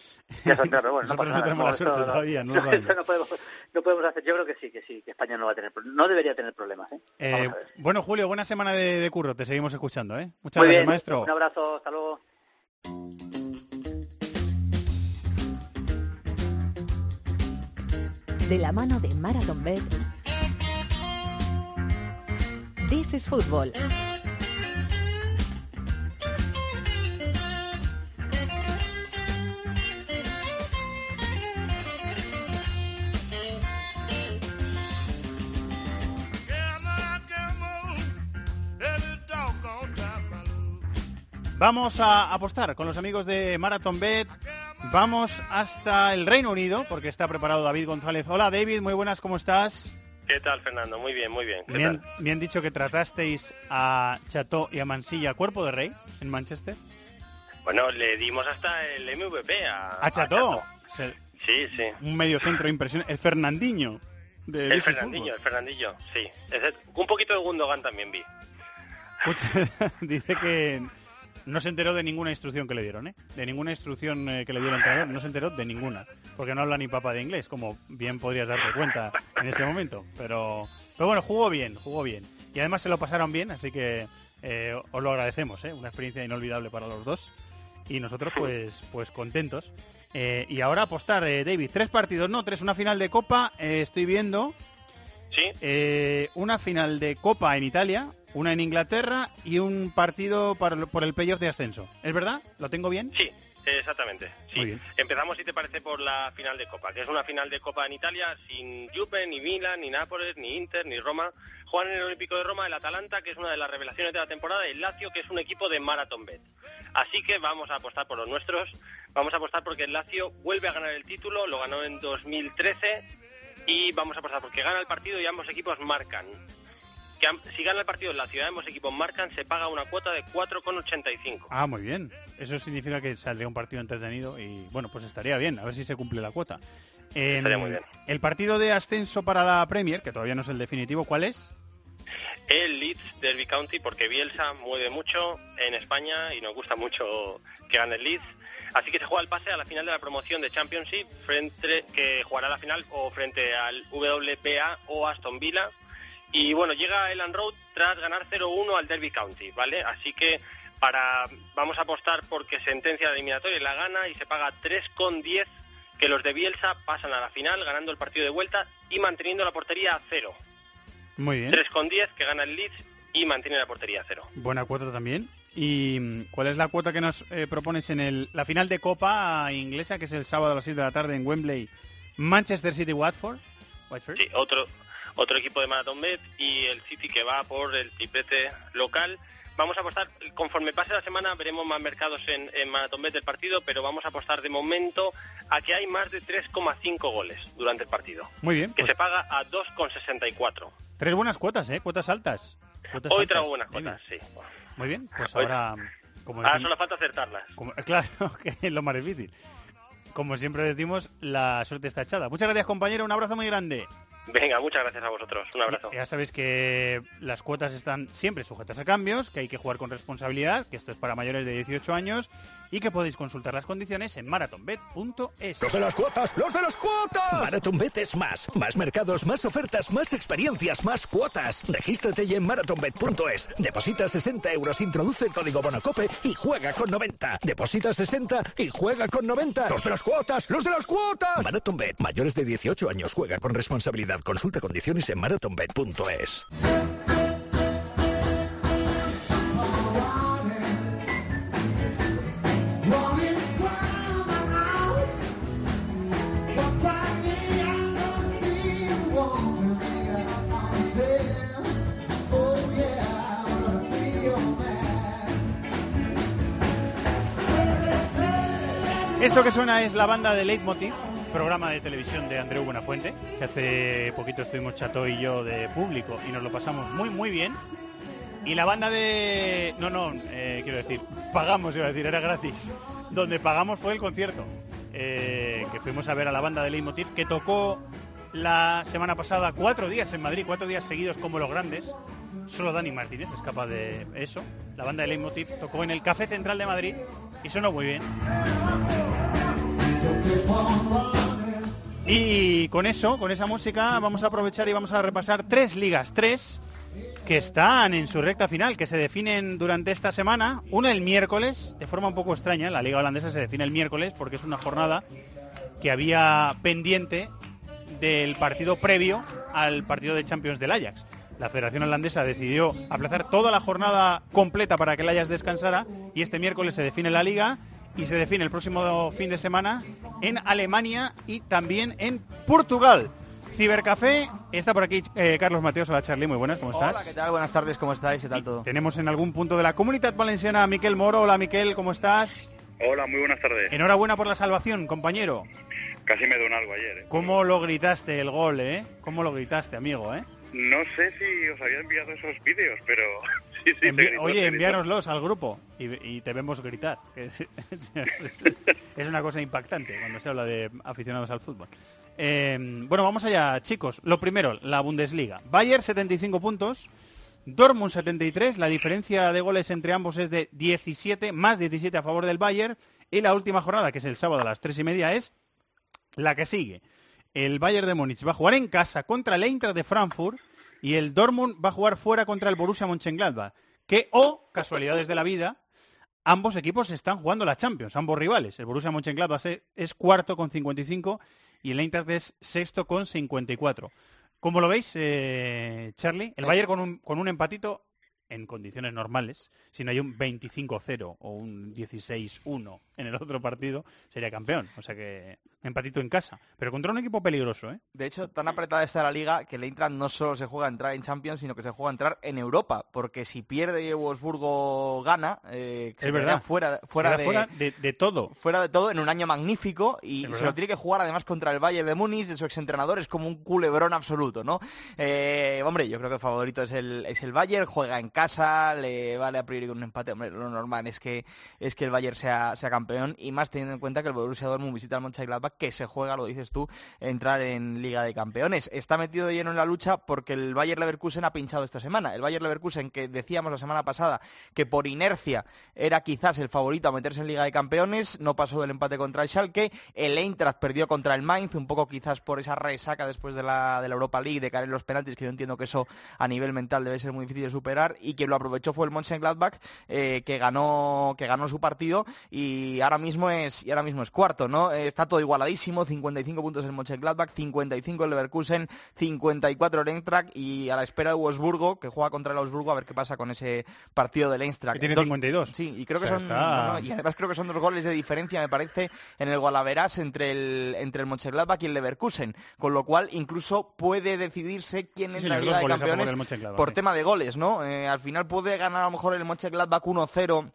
Ya pero bueno, no Nosotros pasa no nada, tenemos la esto suerte no- todavía, no lo eso sabemos. no podemos, no podemos hacer. Yo creo que sí, que sí, que España no va a tener, no debería tener problemas. ¿eh? Eh, bueno, Julio, buena semana de, de curro. Te seguimos escuchando, ¿eh? Muchas Muy gracias, bien, maestro. un abrazo, hasta luego. De la mano de Marathon Bet. This is Football. Vamos a apostar con los amigos de Marathon Bet. Vamos hasta el Reino Unido porque está preparado David González. Hola David, muy buenas, ¿cómo estás? ¿Qué tal, Fernando? Muy bien, muy bien. ¿Qué Me han, tal? me han dicho que tratasteis a Chateau y a Mansilla cuerpo de rey en Manchester. Bueno, le dimos hasta el MVP a, A Chateau. Sí, sí. Un medio centro impresionante. El Fernandinho. De El Fernandinho, el Fernandillo, sí. Un poquito de Gundogan también vi. Dice que no se enteró de ninguna instrucción que le dieron, ¿eh? De ninguna instrucción eh, que le dio el entrenador, no se enteró de ninguna. Porque no habla ni papa de inglés, como bien podrías darte cuenta en ese momento. Pero, pero bueno, jugó bien, jugó bien. Y además se lo pasaron bien, así que eh, os lo agradecemos, ¿eh? Una experiencia inolvidable para los dos. Y nosotros, pues, pues contentos. Eh, y ahora apostar, David. Tres partidos, no, tres, una final de Copa. estoy viendo. Sí. Una final de Copa en Italia, una en Inglaterra y un partido por el playoff de ascenso. ¿Es verdad? ¿Lo tengo bien? Sí, exactamente. Sí. Muy bien. Empezamos, si te parece, por la final de Copa, que es una final de Copa en Italia sin Juve, ni Milan, ni Nápoles, ni Inter, ni Roma. Juegan en el Olímpico de Roma el Atalanta, que es una de las revelaciones de la temporada, y el Lazio, que es un equipo de Marathon Bet. Así que vamos a apostar por los nuestros. Vamos a apostar porque el Lazio vuelve a ganar el título, lo ganó en 2013, y vamos a apostar porque gana el partido y ambos equipos marcan. Que si gana el partido el Lazio y ambos equipos marcan, se paga una cuota de 4,85. Ah, muy bien. Eso significa que saldría un partido entretenido y, bueno, pues estaría bien. A ver si se cumple la cuota. En- Estaría muy bien. El partido de ascenso para la Premier, que todavía no es el definitivo, ¿cuál es? El Leeds Derby County, porque Bielsa mueve mucho en España y nos gusta mucho que gane el Leeds. Así que se juega el pase a la final de la promoción de Championship, frente, que jugará la final o frente al WPA o Aston Villa. Y bueno, llega Elan Road tras ganar 0-1 al Derby County, ¿vale? Así que para vamos a apostar porque sentencia la eliminatoria y la gana y se paga 3,10 que los de Bielsa pasan a la final ganando el partido de vuelta y manteniendo la portería a cero. Muy bien. 3,10 que gana el Leeds y mantiene la portería a cero. Buena cuota también. ¿Y mm, cuál es la cuota que nos eh, propones en el, la final de Copa inglesa, que es el sábado a las 6 de la tarde en Wembley, Manchester City-Watford? Watford. Sí, otro, otro equipo de Marathon Bet y el City que va por el triplete local. Vamos a apostar, conforme pase la semana veremos más mercados en, en Marathon Bet del partido, pero vamos a apostar de momento a que hay más de 3,5 goles durante el partido. Muy bien. Que pues se paga a 2,64. Tres buenas cuotas, ¿eh? Cuotas altas. Cuotas Hoy altas. traigo buenas cuotas, sí. Muy bien, pues Hoy- ahora... Como Ahora decimos- solo falta acertarlas. como- claro, que es lo más difícil. Como siempre decimos, la suerte está echada. Muchas gracias, compañero. Un abrazo muy grande. Venga, muchas gracias a vosotros. Un abrazo. Ya sabéis que las cuotas están siempre sujetas a cambios, que hay que jugar con responsabilidad, que esto es para mayores de 18 años y que podéis consultar las condiciones en marathonbet.es. Los de las cuotas, los de las cuotas. MarathonBet es más. Más mercados, más ofertas, más experiencias, más cuotas. Regístrate ya en marathonbet.es. Deposita 60 euros, introduce el código Bonacope y juega con 90. Deposita 60 y juega con 90. Los de las cuotas, los de las cuotas. MarathonBet, mayores de 18 años, juega con responsabilidad. Consulta condiciones en marathonbet.es. Esto que suena es la banda de Leitmotiv, programa de televisión de Andreu Buenafuente, que hace poquito estuvimos Chato y yo de público y nos lo pasamos muy, muy bien. Y la banda de... No, no, eh, quiero decir, pagamos, iba a decir, era gratis. Donde pagamos fue el concierto, eh, que fuimos a ver a la banda de Leitmotiv, que tocó la semana pasada cuatro días en Madrid, cuatro días seguidos como los grandes. Solo Dani Martínez es capaz de eso. La banda de Leitmotiv tocó en el Café Central de Madrid y sonó muy bien. Y con eso, con esa música, vamos a aprovechar y vamos a repasar tres ligas, tres que están en su recta final, que se definen durante esta semana. Una el miércoles, de forma un poco extraña, la liga holandesa se define el miércoles porque es una jornada que había pendiente del partido previo al partido de Champions del Ajax. La Federación Holandesa decidió aplazar toda la jornada completa para que el Ajax descansara y este miércoles se define la liga y se define el próximo fin de semana en Alemania y también en Portugal. Cibercafé, está por aquí eh, Carlos Mateos, hola Charlie, muy buenas, ¿cómo estás? Hola, ¿qué tal? Buenas tardes, ¿cómo estáis? ¿Qué tal todo? Tenemos en algún punto de la comunidad valenciana a Miquel Moro, hola Miquel, ¿cómo estás? Hola, muy buenas tardes. Enhorabuena por la salvación, compañero. Casi me dio un algo ayer. ¿eh? ¿Cómo lo gritaste el gol, eh? ¿Cómo lo gritaste, amigo, eh? No sé si os había enviado esos vídeos, pero sí, sí. Envi- se gritó, Oye, enviárnoslos al grupo y, y te vemos gritar. Es, es una cosa impactante cuando se habla de aficionados al fútbol. Eh, bueno, vamos allá, chicos. Lo primero, la Bundesliga. Bayern 75 puntos, Dortmund 73. La diferencia de goles entre ambos es de 17, más 17 a favor del Bayern. Y la última jornada, que es el sábado a las 3 y media, es la que sigue. El Bayern de Múnich va a jugar en casa contra el Eintracht de Frankfurt y el Dortmund va a jugar fuera contra el Borussia Mönchengladbach. Que, o, casualidades de la vida, ambos equipos están jugando la Champions, ambos rivales. El Borussia Mönchengladbach es, es cuarto con 55 y el Eintracht es sexto con 54. ¿Cómo lo veis, eh, Charlie? El Bayern con un, con un empatito en condiciones normales, si no hay un 25-0 o un 16-1 en el otro partido, sería campeón. O sea que empatito en casa. Pero contra un equipo peligroso, ¿eh? De hecho, tan apretada está la liga que el Eintracht no solo se juega a entrar en Champions, sino que se juega a entrar en Europa. Porque si pierde y Wolfsburgo gana, eh, se Es verdad. fuera, fuera, de, fuera de, de todo. fuera de todo en un año magnífico y se lo tiene que jugar además contra el Bayern de Múnich, de su exentrenador, es como un culebrón absoluto, ¿no? Eh, hombre, yo creo que el favorito es el, es el Bayern, juega en casa, le vale a priori un empate, hombre, lo normal es que, es que el Bayern sea, sea campeón y más teniendo en cuenta que el Borussia Dortmund visita al Mönchengladbach que se juega, lo dices tú, entrar en Liga de Campeones. Está metido de lleno en la lucha porque el Bayer Leverkusen ha pinchado esta semana. El Bayer Leverkusen que decíamos la semana pasada que por inercia era quizás el favorito a meterse en Liga de Campeones, no pasó del empate contra el Schalke, el Eintracht perdió contra el Mainz, un poco quizás por esa resaca después de la, de la Europa League, de caer en los penaltis, que yo entiendo que eso a nivel mental debe ser muy difícil de superar, y quien lo aprovechó fue el Mönchengladbach, eh, que ganó que ganó su partido y ahora mismo es y ahora mismo es cuarto, ¿no? Eh, está todo igualadísimo, 55 puntos el Mönchengladbach, 55 el Leverkusen, 54 el Eintracht y a la espera de Wolfsburgo, que juega contra el Wolfsburgo a ver qué pasa con ese partido del Eintracht. Que tiene 52. Sí, y creo que O sea, son está- bueno, y además creo que son dos goles de diferencia, me parece, en el Gualaveras entre el entre el Mönchengladbach y el Leverkusen, con lo cual incluso puede decidirse quién Sí, entra en señor, Liga dos de Campeones por sí. tema de goles, ¿no? Eh, al final puede ganar a lo mejor el Mönchengladbach 1-0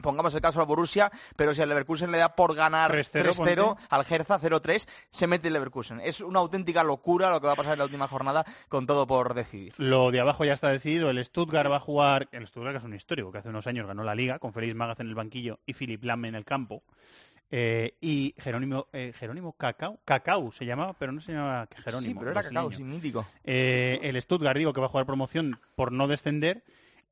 Pongamos el caso al Borussia, pero si al Leverkusen le da por ganar 3-0, 3-0, ponte. al Gerza 0-3, se mete el Leverkusen. Es una auténtica locura lo que va a pasar en la última jornada con todo por decidir. Lo de abajo ya está decidido. El Stuttgart va a jugar. El Stuttgart es un histórico, que hace unos años ganó la liga con Félix Magath en el banquillo y Philip Lahm en el campo. Eh, y Jerónimo, eh, Jerónimo Cacao, Cacao se llamaba, pero no se llamaba Jerónimo. Sí, pero era. Cacao, sí, mítico. Eh, el Stuttgart, digo, que va a jugar promoción por no descender.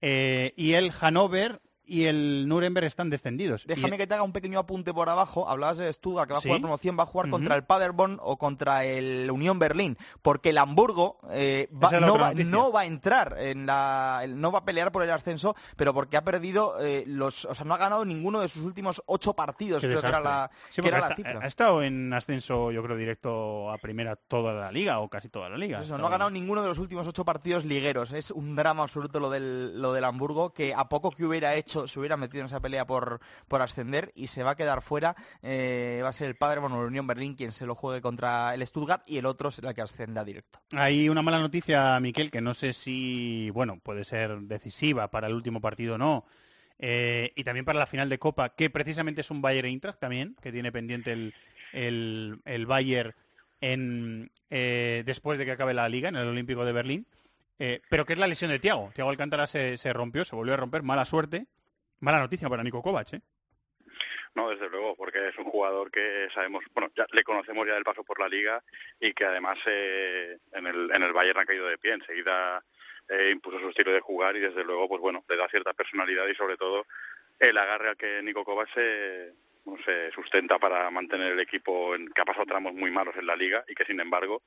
eh, y el Hannover y el Nuremberg están descendidos. Y- Déjame que te haga un pequeño apunte por abajo. Hablabas de Stuttgart, que va a jugar promoción, va a jugar contra el Paderborn o contra el Unión Berlín, porque el Hamburgo eh, va- no, va, noticia. no va a entrar en la, no va a pelear por el ascenso, pero porque ha perdido eh, los, o sea, no ha ganado ninguno de sus últimos ocho partidos. Qué creo que era la, Sí, que era ha, la cifra. ha estado en ascenso, yo creo, directo a primera toda la liga o casi toda la liga. Eso, no ha ganado ninguno de los últimos ocho partidos ligueros. Es un drama absoluto lo del, lo del Hamburgo, que a poco que hubiera hecho, se hubiera metido en esa pelea por, por ascender y se va a quedar fuera. Eh, va a ser el Paderborn o el Unión Berlín quien se lo juegue contra el Stuttgart y el otro será el que ascenda directo. Hay una mala noticia, Miquel, que no sé si, bueno, puede ser decisiva para el último partido o no. eh, y también para la final de Copa, que precisamente es un Bayern Eintracht también, que tiene pendiente el, el, el Bayern en, eh, después de que acabe la liga en el Olímpico de Berlín. pero que es la lesión de Tiago. Tiago Alcántara se, se rompió, se volvió a romper, mala suerte. Mala noticia para Nico Kovac, ¿eh? No, desde luego, porque es un jugador que sabemos, bueno, ya le conocemos ya del paso por la liga y que además eh, en, el, en el Bayern ha caído de pie. Enseguida eh, impuso su estilo de jugar y desde luego, pues bueno, le da cierta personalidad y sobre todo el agarre al que Nico Kovac se, se sustenta para mantener el equipo en, que ha pasado tramos muy malos en la liga y que sin embargo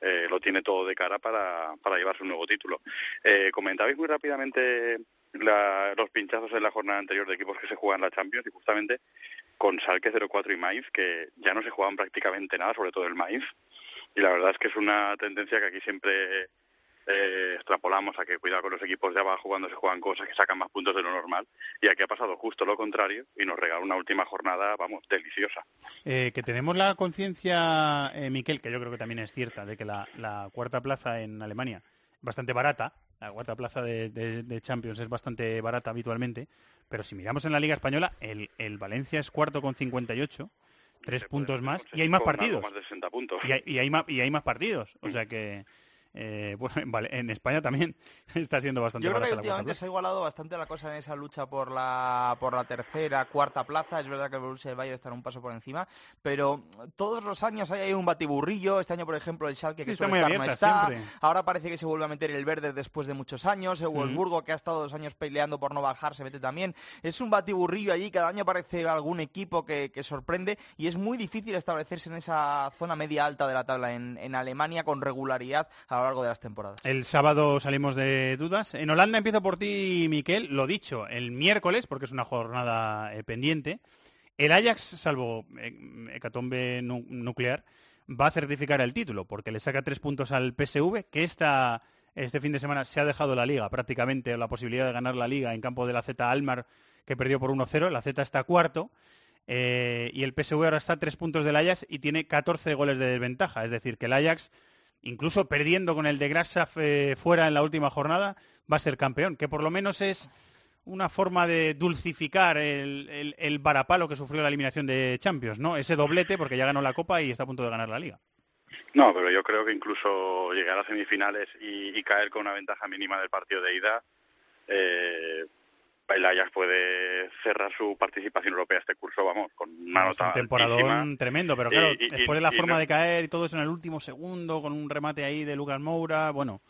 eh, lo tiene todo de cara para, para llevarse un nuevo título. Eh, comentabais muy rápidamente la- los pinchazos en la jornada anterior de equipos que se juegan la Champions y justamente con Salque 04 y Mainz, que ya no se juegan prácticamente nada, sobre todo el Mainz. Y la verdad es que es una tendencia que aquí siempre eh, extrapolamos a que cuidado con los equipos de abajo cuando se juegan cosas que sacan más puntos de lo normal. Y aquí ha pasado justo lo contrario y nos regala una última jornada, vamos, deliciosa. Eh, que tenemos la conciencia, eh, Miquel, que yo creo que también es cierta, de que la, la cuarta plaza en Alemania bastante barata. La cuarta plaza de, de- de Champions es bastante barata habitualmente. Pero si miramos en la Liga Española, el, el Valencia es cuarto con 58, tres puntos más, y hay más partidos. Más de 60 puntos. Y hay, y hay más, y hay más partidos. O sea que, eh, bueno, en, Vale- en España también está siendo bastante Yo creo que la últimamente se ha igualado bastante la cosa en esa lucha por la por la tercera, cuarta plaza. Es verdad que el Borussia del Bayern está un paso por encima, pero todos los años hay un batiburrillo. Este año, por ejemplo, el Schalke Sí, que está suele estar no está. Ahora parece que se vuelve a meter el verde después de muchos años. El Wolfsburgo que ha estado dos años peleando por no bajar se mete también. Es un batiburrillo allí. Cada año aparece algún equipo que, que sorprende y es muy difícil establecerse en esa zona media alta de la tabla en, en Alemania con regularidad a largo de las temporadas. El sábado salimos de dudas. En Holanda empiezo por ti, Miquel. Lo dicho, el miércoles, porque es una jornada eh, pendiente. El Ajax, salvo eh, hecatombe nu- nuclear, va a certificar el título, porque le saca tres puntos al PSV, que esta, este fin de semana se ha dejado la liga prácticamente, la posibilidad de ganar la liga en campo de la Z Almar, que perdió por 1-0. La Z está cuarto. eh, y el PSV ahora está a tres puntos del Ajax y tiene 14 goles de desventaja. Es decir, que el Ajax incluso perdiendo con el de Grasaf eh, fuera en la última jornada, va a ser campeón, que por lo menos es una forma de dulcificar el, el, el varapalo que sufrió la eliminación de Champions, ¿no? Ese doblete, porque ya ganó la Copa y está a punto de ganar la Liga. No, pero yo creo que incluso llegar a semifinales y, y caer con una ventaja mínima del partido de ida, eh, el Ajax puede cerrar su participación europea este curso, vamos, con una Es un nota temporadón altísima. tremendo, pero claro, y- después de la forma no- de caer y todo eso en el último segundo, con un remate ahí de Lucas Moura, bueno,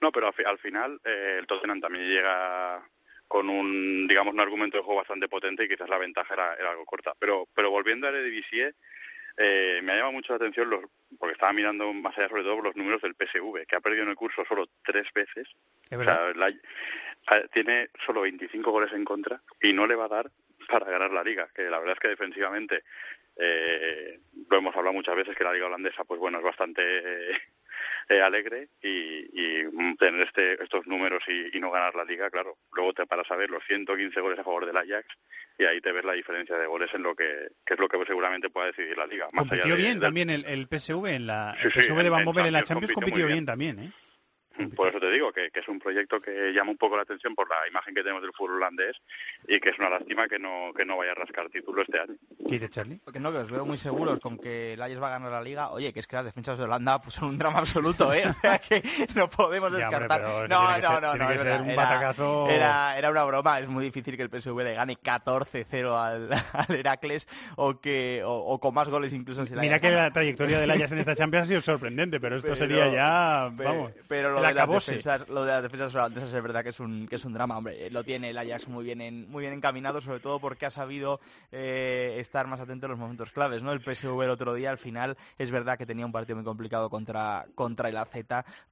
No, pero al, fi- al final eh, el Tottenham también llega con un, digamos, un argumento de juego bastante potente y quizás la ventaja era, era algo corta. Pero, pero volviendo a Eredivisie, eh, me ha llamado mucho la atención, los, porque estaba mirando más allá sobre todo los números del PSV, que ha perdido en el curso solo tres veces. Es O sea, la- tiene solo 25 goles en contra y no le va a dar para ganar la liga, que la verdad es que defensivamente eh, lo hemos hablado muchas veces que la liga holandesa pues bueno es bastante eh, eh, alegre y, y, tener este, estos números y, y no ganar la liga, claro, luego te paras a ver los 115 goles a favor del Ajax y ahí te ves la diferencia de goles en lo que, que es lo que seguramente pueda decidir la liga. Más allá compitió de- bien también el, el PSV en la el sí, PSV de Van en Bommel en la Champions compitió bien bien. también, ¿eh? Por eso te digo que, que es un proyecto que llama un poco la atención por la imagen que tenemos del fútbol holandés y que es una lástima que no que no vaya a rascar título este año. ¿Qué dice Charlie? Que no, que os veo muy seguros con que el Ajax va a ganar la Liga. Oye, que es que las defensas de Holanda pues, son un drama absoluto, ¿eh? O sea que no podemos Ya, descartar. no, no, ser- no, no, que es ser verdad. un Era-. Era, era una broma. Es muy difícil que el PSV le gane 14-0 al, al Heracles o que o, o con más goles incluso si Mira que gana. la trayectoria del Ajax en esta Champions ha sido sorprendente, pero esto Pero- sería ya, vamos, pero lo las defensas, lo de las defensas holandesas es verdad que es un que es un drama hombre lo tiene el Ajax muy bien en- muy bien encaminado sobre todo porque ha sabido eh, estar más atento en los momentos claves no el PSV el otro día al final es verdad que tenía un partido muy complicado contra contra el AZ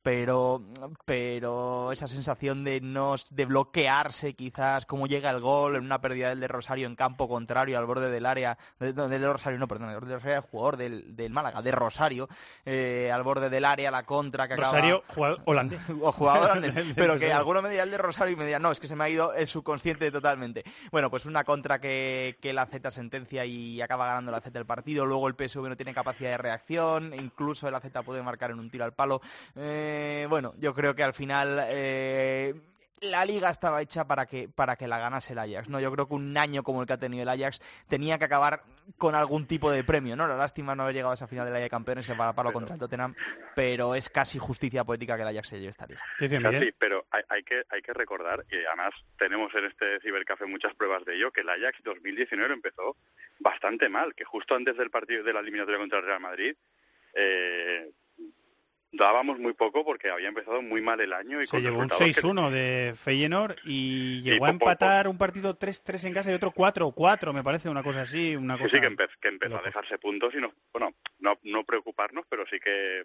pero pero esa sensación de no de bloquearse quizás cómo llega el gol en una pérdida del de Rosario en campo contrario al borde del área del de Rosario no perdón del Rosario el jugador del, del Málaga de Rosario eh, al borde del área la contra que acaba Rosario, jugador holandés. o jugador del pero que alguno me dirá el de Rosario y me dirá, no, es que se me ha ido el subconsciente totalmente. Bueno, pues una contra que, que la Z sentencia y acaba ganando la Z el partido, luego el PSV no tiene capacidad de reacción, incluso el AZ puede marcar en un tiro al palo. Eh, bueno, yo creo que al final... eh, la liga estaba hecha para que para que la ganase el Ajax, ¿no? Yo creo que un año como el que ha tenido el Ajax tenía que acabar con algún tipo de premio, ¿no? La lástima no haber llegado a esa final de la Liga de Campeones que para palo contra el Tottenham, pero es casi justicia poética que el Ajax se lleve esta liga. Pero hay, hay que hay que recordar y además tenemos en este cibercafé muchas pruebas de ello que el Ajax 2019 empezó bastante mal, que justo antes del partido de la eliminatoria contra el Real Madrid eh, dábamos muy poco porque había empezado muy mal el año y Se con llevó un resultados que- 6-1 de Feyenoord y llegó a empatar un partido 3-3 en casa y otro 4-4, me parece una cosa así, una Sí, cosa... sí, que, empe- que empezó a dejarse puntos y no, bueno, no, no preocuparnos, pero sí que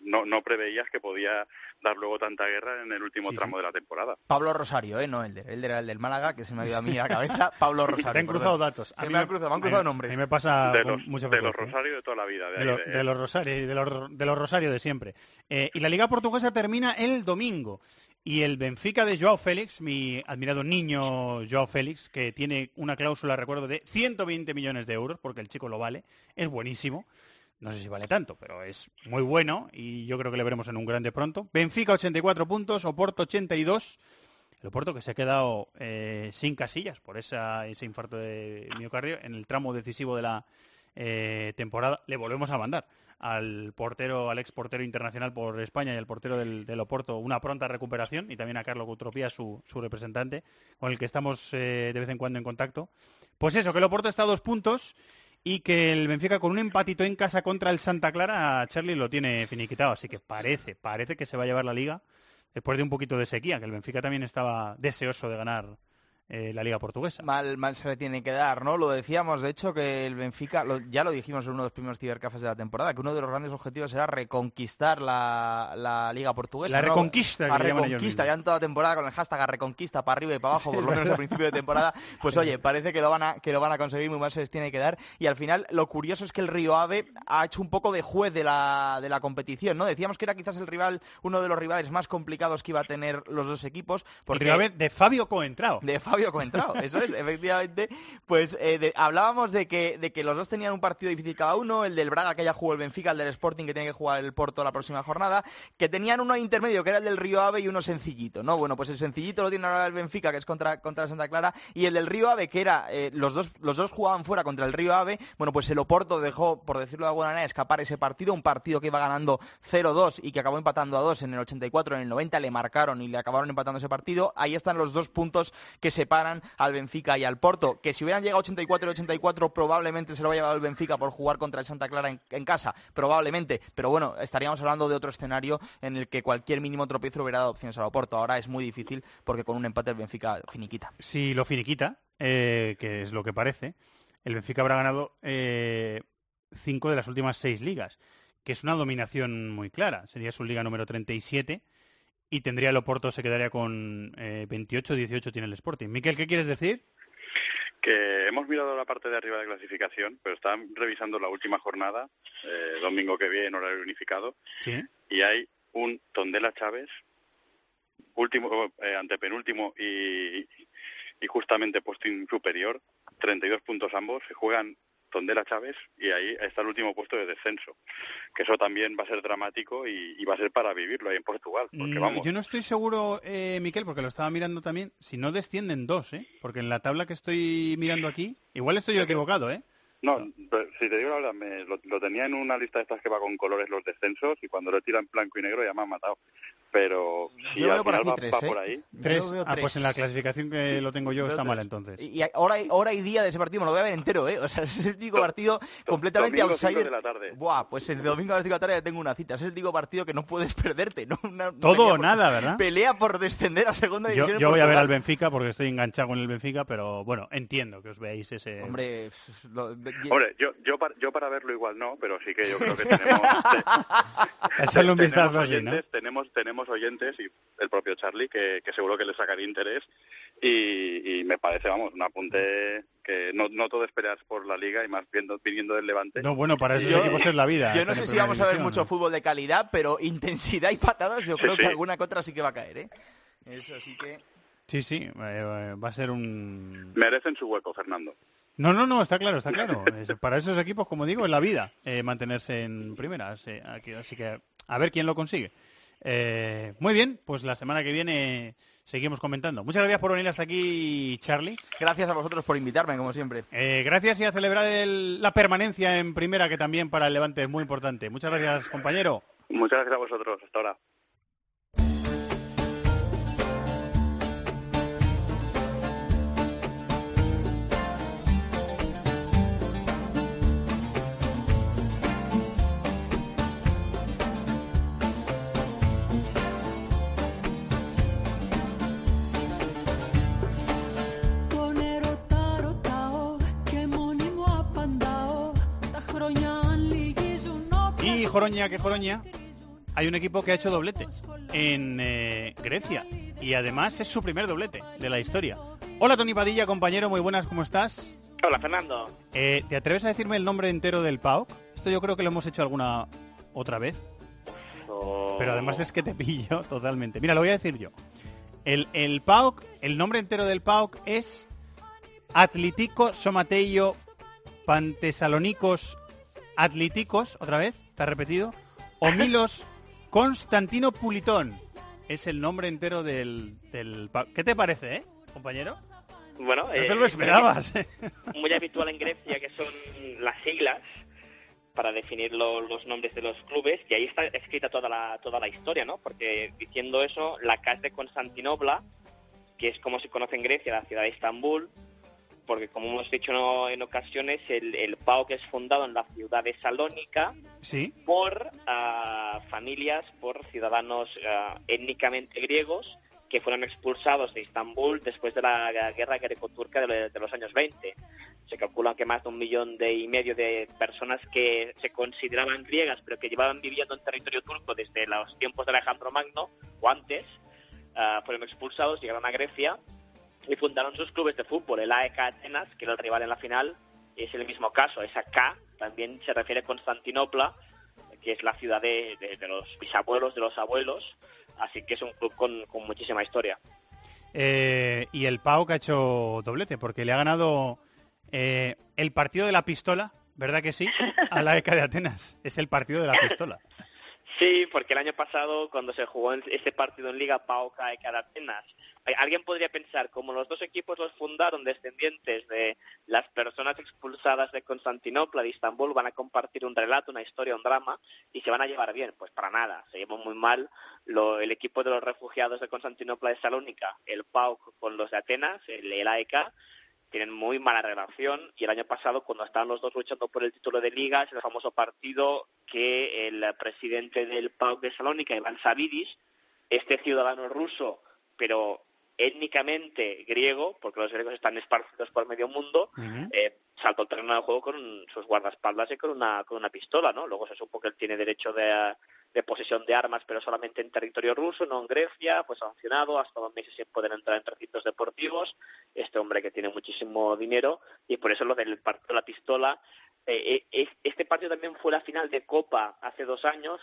no, no preveías que podía dar luego tanta guerra en el último tramo de la temporada. Pablo Rosario, ¿eh? No Elder. Elder era el del Málaga, que se me ha ido a mí a la cabeza. Pablo Rosario. Te han cruzado perdón. datos. Se me, han cruzado, me han cruzado a nombres. A mí me pasa de los, mucha de los. ¿eh? Rosario de toda la vida. De, De, ahí, lo- de- de los Rosario, de los, de los Rosario de siempre. Eh, y la Liga Portuguesa termina el domingo. Y el Benfica de Joao Félix, mi admirado niño Joao Félix, que tiene una cláusula, recuerdo, de 120 millones de euros, porque el chico lo vale, es buenísimo. No sé si vale tanto, pero es muy bueno y yo creo que le veremos en un grande pronto. Benfica 84 puntos, Oporto 82. El Oporto que se ha quedado eh, sin casillas por esa, ese infarto de miocardio en el tramo decisivo de la eh, temporada. Le volvemos a mandar al portero, al ex portero internacional por España y al portero del, Oporto una pronta recuperación y también a Carlos Gutropía, su, su representante, con el que estamos eh, de vez en cuando en contacto. Pues eso, que el Oporto está a dos puntos y que el Benfica con un empatito en casa contra el Santa Clara, a Charlie lo tiene finiquitado, así que parece, parece que se va a llevar la liga después de un poquito de sequía, que el Benfica también estaba deseoso de ganar eh, la liga portuguesa. Mal, mal se le tiene que dar, ¿no? Lo decíamos, de hecho, que el Benfica, lo- ya lo dijimos en uno de los primeros cibercafés de la temporada, que uno de los grandes objetivos era reconquistar la, la Liga Portuguesa. La ¿no? reconquista, La reconquista, ya en toda temporada con el hashtag a reconquista para arriba y para abajo, Sí, por lo menos al principio de temporada. Pues oye, parece que lo van a, que lo van a conseguir, muy mal se les tiene que dar. Y al final, lo curioso es que el Río Ave ha hecho un poco de juez de la, de la competición, ¿no? Decíamos que era quizás el rival, uno de los rivales más complicados que iba a tener los dos equipos. El Porque Río Ave de Fabio Coentrao. de Fabio Coentrao. Eso es, efectivamente. Pues eh, hablábamos de que, de que los dos tenían un partido difícil cada uno, el del Braga que ya jugó el Benfica, el del Sporting que tiene que jugar el Porto la próxima jornada, que tenían uno intermedio que era el del Río Ave y uno sencillito, ¿no? Bueno, pues el sencillito lo tiene ahora el Benfica, que es contra, contra Santa Clara, y el del Río Ave, que era, eh, los, dos, los dos jugaban fuera contra el Río Ave, bueno, pues el Oporto dejó, por decirlo de alguna manera, escapar ese partido, un partido que iba ganando 0-2 y que acabó empatando a 2 en el 84, en el 90 le marcaron y le acabaron empatando ese partido. Ahí están los dos puntos que separan al Benfica y al Porto, que si hubieran llegado 84 y 84 probablemente se lo haya llevado el Benfica por jugar contra el Santa Clara en, casa, probablemente, pero bueno, estaríamos hablando de otro escenario en el que cualquier mínimo tropiezo hubiera dado opciones al Oporto. Ahora es muy difícil porque con un empate el Benfica finiquita. Si lo finiquita, eh, que es lo que parece, el Benfica habrá ganado eh, cinco de las últimas seis ligas, que es una dominación muy clara. Sería su liga número 37 y tendría el Oporto, se quedaría con eh, 28, 18 tiene el Sporting. Miquel, ¿qué quieres decir? que hemos mirado la parte de arriba de clasificación, pero están revisando la última jornada, eh, domingo que viene, horario unificado, Sí. y hay un Tondela Chávez, último, eh, antepenúltimo y, y justamente puesto superior, 32 puntos ambos, se juegan Tondela Chávez y ahí está el último puesto de descenso, que eso también va a ser dramático y, y va a ser para vivirlo ahí en Portugal, porque No, vamos, yo no estoy seguro, eh, Miquel, porque lo estaba mirando también, si no descienden dos, ¿eh? Porque en la tabla que estoy mirando aquí, igual estoy yo equivocado, ¿eh? No, si te digo la verdad, me, lo, lo tenía en una lista de estas que va con colores los descensos y cuando lo tira en blanco y negro ya me han matado. Pero si Yo al veo por final aquí va, tres, va ¿eh? por ahí. Tres. Yo veo Ah, pues en la clasificación que lo tengo yo está mal entonces. Y y hora, y- hora y día de ese partido me lo voy a ver entero, ¿eh? O sea, es el típico partido completamente domingo, cinco outsider. de la tarde. Buah, pues el domingo a las 5 de la tarde ya tengo una cita. Es el típico partido que no puedes perderte, ¿no? Una Todo o por- nada, ¿verdad? Pelea por descender a segunda Yo, división. yo voy a ver al Benfica porque estoy enganchado con el Benfica, pero bueno, entiendo que os veáis ese... Hombre, lo- Hombre, yo, yo, para, yo para verlo igual no, pero sí que yo creo que tenemos, Echarle un tenemos vistazo ¿no? oyentes, tenemos, tenemos oyentes y el propio Charlie que, que seguro que le sacaría interés y, y me parece, vamos, un apunte que no, no todo esperas por la liga y más viendo, viniendo del Levante. No, bueno, para esos Yo- equipos es la vida. Yo no sé si vamos a ver mucho ¿no? fútbol de calidad, pero intensidad y patadas yo Sí, creo que sí. alguna que otra sí que va a caer, ¿eh? Eso sí que... Sí, sí, eh, eh, va a ser un... Merecen su hueco, Fernando. No, no, no, está claro, está claro. Para esos equipos, como digo, es la vida eh, mantenerse en primera. sí, aquí- así que a ver quién lo consigue. Eh, muy bien, pues la semana que viene seguimos comentando. Muchas gracias por venir hasta aquí, Charlie. Gracias a vosotros por invitarme, como siempre. Eh, gracias y a celebrar el- la permanencia en primera, que también para el Levante es muy importante. Muchas gracias, compañero. Muchas gracias a vosotros. Hasta ahora. Joroña, que Joroña, hay un equipo que ha hecho doblete en eh, Grecia. Y además es su primer doblete de la historia. Hola Tony Padilla, compañero, muy buenas, ¿cómo estás? Hola, Fernando. Eh, ¿Te atreves a decirme el nombre entero del PAOK? Esto yo creo que lo hemos hecho alguna otra vez. Pero además es que te pillo totalmente. Mira, lo voy a decir yo. El, el PAOK, el nombre entero del PAOK es Atletico Somateio Pantesalonicos Atléticos, otra vez, ¿te has repetido? O Milos Constantino Pulitón. Es el nombre entero del. ¿Qué te parece, eh, compañero? Bueno, No te eh, lo esperabas. ¿eh? muy habitual en Grecia que son las siglas para definir lo- los nombres de los clubes y ahí está escrita toda la toda la historia, ¿no? Porque diciendo eso, la casa de Constantinopla, que es como se conoce en Grecia, la ciudad de Estambul, porque como hemos dicho ¿no? en ocasiones, el, el PAOK es fundado en la ciudad de Salónica Sí. por ah, familias, por ciudadanos ah, étnicamente griegos que fueron expulsados de Estambul después de la guerra greco-turca de los años 20. Se calcula que más de un millón de y medio de personas que se consideraban griegas pero que llevaban viviendo en territorio turco desde los tiempos de Alejandro Magno o antes ah, fueron expulsados, llegaron a Grecia y fundaron sus clubes de fútbol. El AEK Atenas, que era el rival en la final, es el mismo caso. Esa K también se refiere a Constantinopla, que es la ciudad de, de- de los bisabuelos de los abuelos, así que es un club con, con muchísima historia. Eh, y el Pau que ha hecho doblete, porque le ha ganado eh, el partido de la pistola, ¿verdad que sí? A la ECA de Atenas. Es el partido de la pistola. Sí, porque el año pasado, cuando se jugó este partido en Liga Pauca y Atenas, alguien podría pensar, como los dos equipos los fundaron descendientes de las personas expulsadas de Constantinopla, de Istambul, van a compartir un relato, una historia, un drama, y se van a llevar bien. Pues para nada, se llevó muy mal el equipo de los refugiados de Constantinopla de Salónica, el PAOK con los de Atenas, el, el AEK, tienen muy mala relación y el año pasado cuando estaban los dos luchando por el título de liga el famoso partido que el presidente del PAOK de Salónica, Iván Savidis, este ciudadano ruso, pero étnicamente griego, porque los griegos están esparcidos por medio mundo, eh, saltó al terreno de juego con sus guardaespaldas y con una, con una pistola, ¿no? Luego se supo que él tiene derecho de, de posesión de armas, pero solamente en territorio ruso, no en Grecia, pues sancionado, hasta dos meses sin poder entrar en recintos deportivos, este hombre que tiene muchísimo dinero, y por eso lo del partido de la pistola. Eh, eh, este partido también fue la final de Copa hace dos años,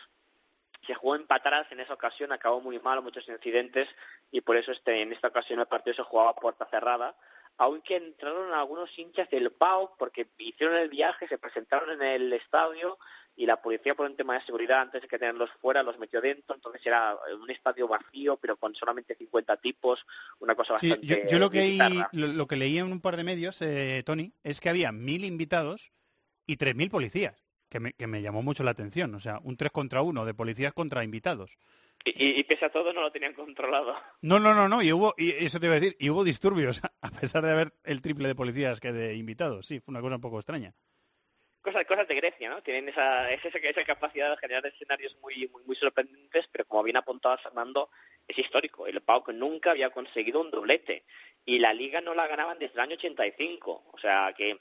se jugó en patadas en esa ocasión, acabó muy mal, muchos incidentes, y por eso este, en esta ocasión el partido se jugaba a puerta cerrada, aunque entraron algunos hinchas del PAO porque hicieron el viaje, se presentaron en el estadio y la policía por un tema de seguridad antes de que tenerlos fuera los metió dentro, entonces era un estadio vacío pero con solamente 50 tipos, una cosa bastante yo, yo, lo que lo, que leí en un par de medios, eh, Tony, es que había mil invitados y tres mil policías, que me, que me llamó mucho la atención, o sea, un tres contra uno de policías contra invitados. Y, y, pese a todo no lo tenían controlado. No, no, no, no, y hubo, y eso te iba a decir, y hubo disturbios, a pesar de haber el triple de policías que de invitados, sí, fue una cosa un poco extraña cosas, cosas de Grecia, ¿no? Tienen esa, esa, esa capacidad de generar escenarios muy, muy, muy sorprendentes, pero como bien apuntado Fernando, es histórico. El PAOK nunca había conseguido un doblete y la liga no la ganaban desde el año 85. O sea que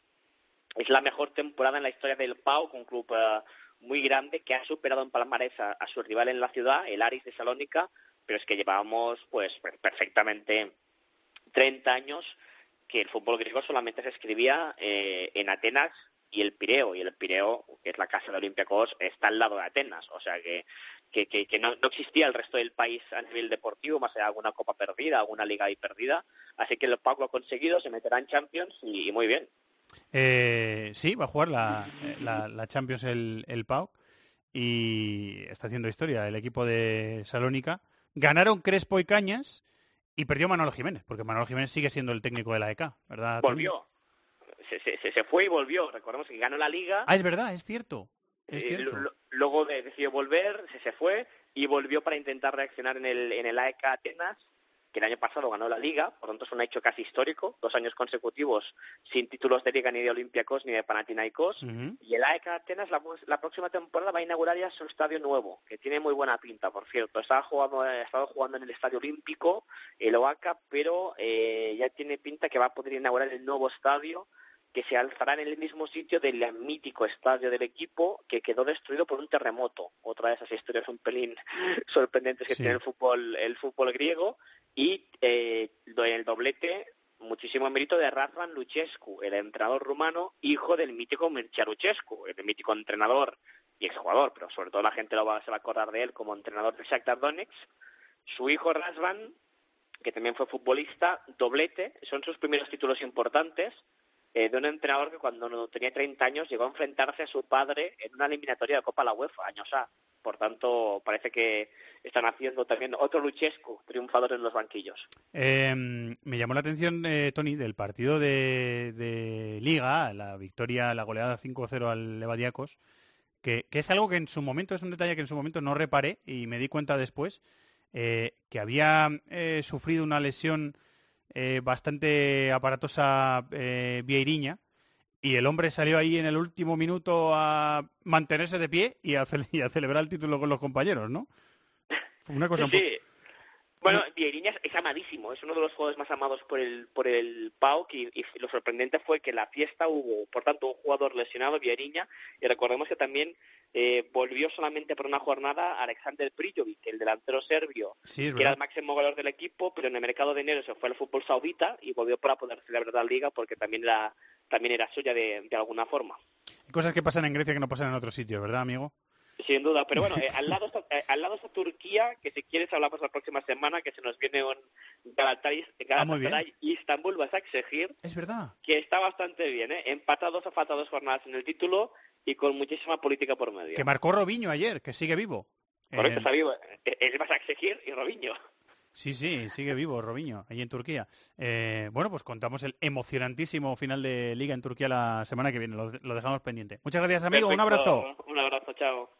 es la mejor temporada en la historia del PAOK, un club eh, muy grande que ha superado en palmarés a, su rival en la ciudad, el Aris de Salónica, pero es que llevábamos pues perfectamente 30 años que el fútbol griego solamente se escribía eh, en Atenas y el Pireo, y el Pireo, que es la casa de Olympiacos, está al lado de Atenas, o sea que, que, que, no, no, existía el resto del país a nivel deportivo, más allá de alguna copa perdida, alguna liga ahí perdida, así que el PAOK lo ha conseguido, se meterá en Champions y, muy bien. Eh, sí, va a jugar la, la, la Champions el, el PAOK y está haciendo historia el equipo de Salónica. Ganaron Crespo y Cañas y perdió Manolo Jiménez, porque Manolo Jiménez sigue siendo el técnico de la EK, ¿verdad? Volvió, se, se, fue y volvió. Recordemos que ganó la liga. Ah, es verdad, es cierto. Eh, luego decidió volver, se, se fue y volvió para intentar reaccionar en el, en el AEK Atenas, que el año pasado ganó la liga, por lo tanto es un hecho casi histórico, dos años consecutivos sin títulos de liga ni de Olympiacos ni de Panathinaikos, y el AEK Atenas la, la, próxima temporada va a inaugurar ya su estadio nuevo, que tiene muy buena pinta, por cierto, está jugando, ha estado jugando en el estadio olímpico, el OACA, pero eh, ya tiene pinta que va a poder inaugurar el nuevo estadio que se alzará en el mismo sitio del mítico estadio del equipo que quedó destruido por un terremoto. Otra de esas historias un pelín sorprendentes que tiene el fútbol, el fútbol griego. Y eh, el doblete, muchísimo mérito de Razvan Luchescu, el entrenador rumano, hijo del mítico Mircea Luchescu, el mítico entrenador y exjugador, pero sobre todo la gente lo va, se va a acordar de él como entrenador del Shakhtar Donetsk. Su hijo Razvan, que también fue futbolista, doblete, son sus primeros títulos importantes eh, de un entrenador que cuando tenía 30 años llegó a enfrentarse a su padre en una eliminatoria de Copa la UEFA, años A. Por tanto, parece que están haciendo también otro Luchescu triunfador en los banquillos. Em, me llamó la atención, eh, Tony, del partido de, Liga, la victoria, la goleada 5-0 al Levadiacos, que, es algo que en su momento, es un detalle que en su momento no reparé y me di cuenta después, eh, que había sufrido una lesión eh, bastante aparatosa eh, Vieiriña y el hombre salió ahí en el último minuto a mantenerse de pie y a, celebrar el título con los compañeros, ¿no? una cosa sí, Bueno, Vieiriña es amadísimo, es uno de los jugadores más amados por el por el PAOK y, y, lo sorprendente fue que en la fiesta hubo, por tanto, un jugador lesionado, Vieriña, y recordemos que también eh, volvió solamente por una jornada Alexander Prijovic, el delantero serbio, que era el máximo goleador del equipo, pero en el mercado de enero se fue al fútbol saudita y volvió para poder celebrar la liga porque también era, también era suya de, alguna forma. Hay cosas que pasan en Grecia que no pasan en otros sitios, ¿verdad, amigo? Sin duda, pero bueno, eh, al, lado está, eh, al lado está Turquía, que si quieres hablamos la próxima semana, que se nos viene un Galatasaray, Ah. Galatasaray Istanbul Basaksehir, Es verdad. que está bastante bien, ¿eh? empatados a falta dos jornadas en el título y con muchísima política por medio. Que marcó Robinho ayer, que sigue vivo. Correcto, Eh, está vivo. Es Basaksehir y Robinho. Sí, sí, sigue vivo Robinho, allí en Turquía. Eh, bueno, pues contamos el emocionantísimo final de Liga en Turquía la semana que viene. Lo, lo dejamos pendiente. Muchas gracias, amigo. Un abrazo. Un abrazo, chao.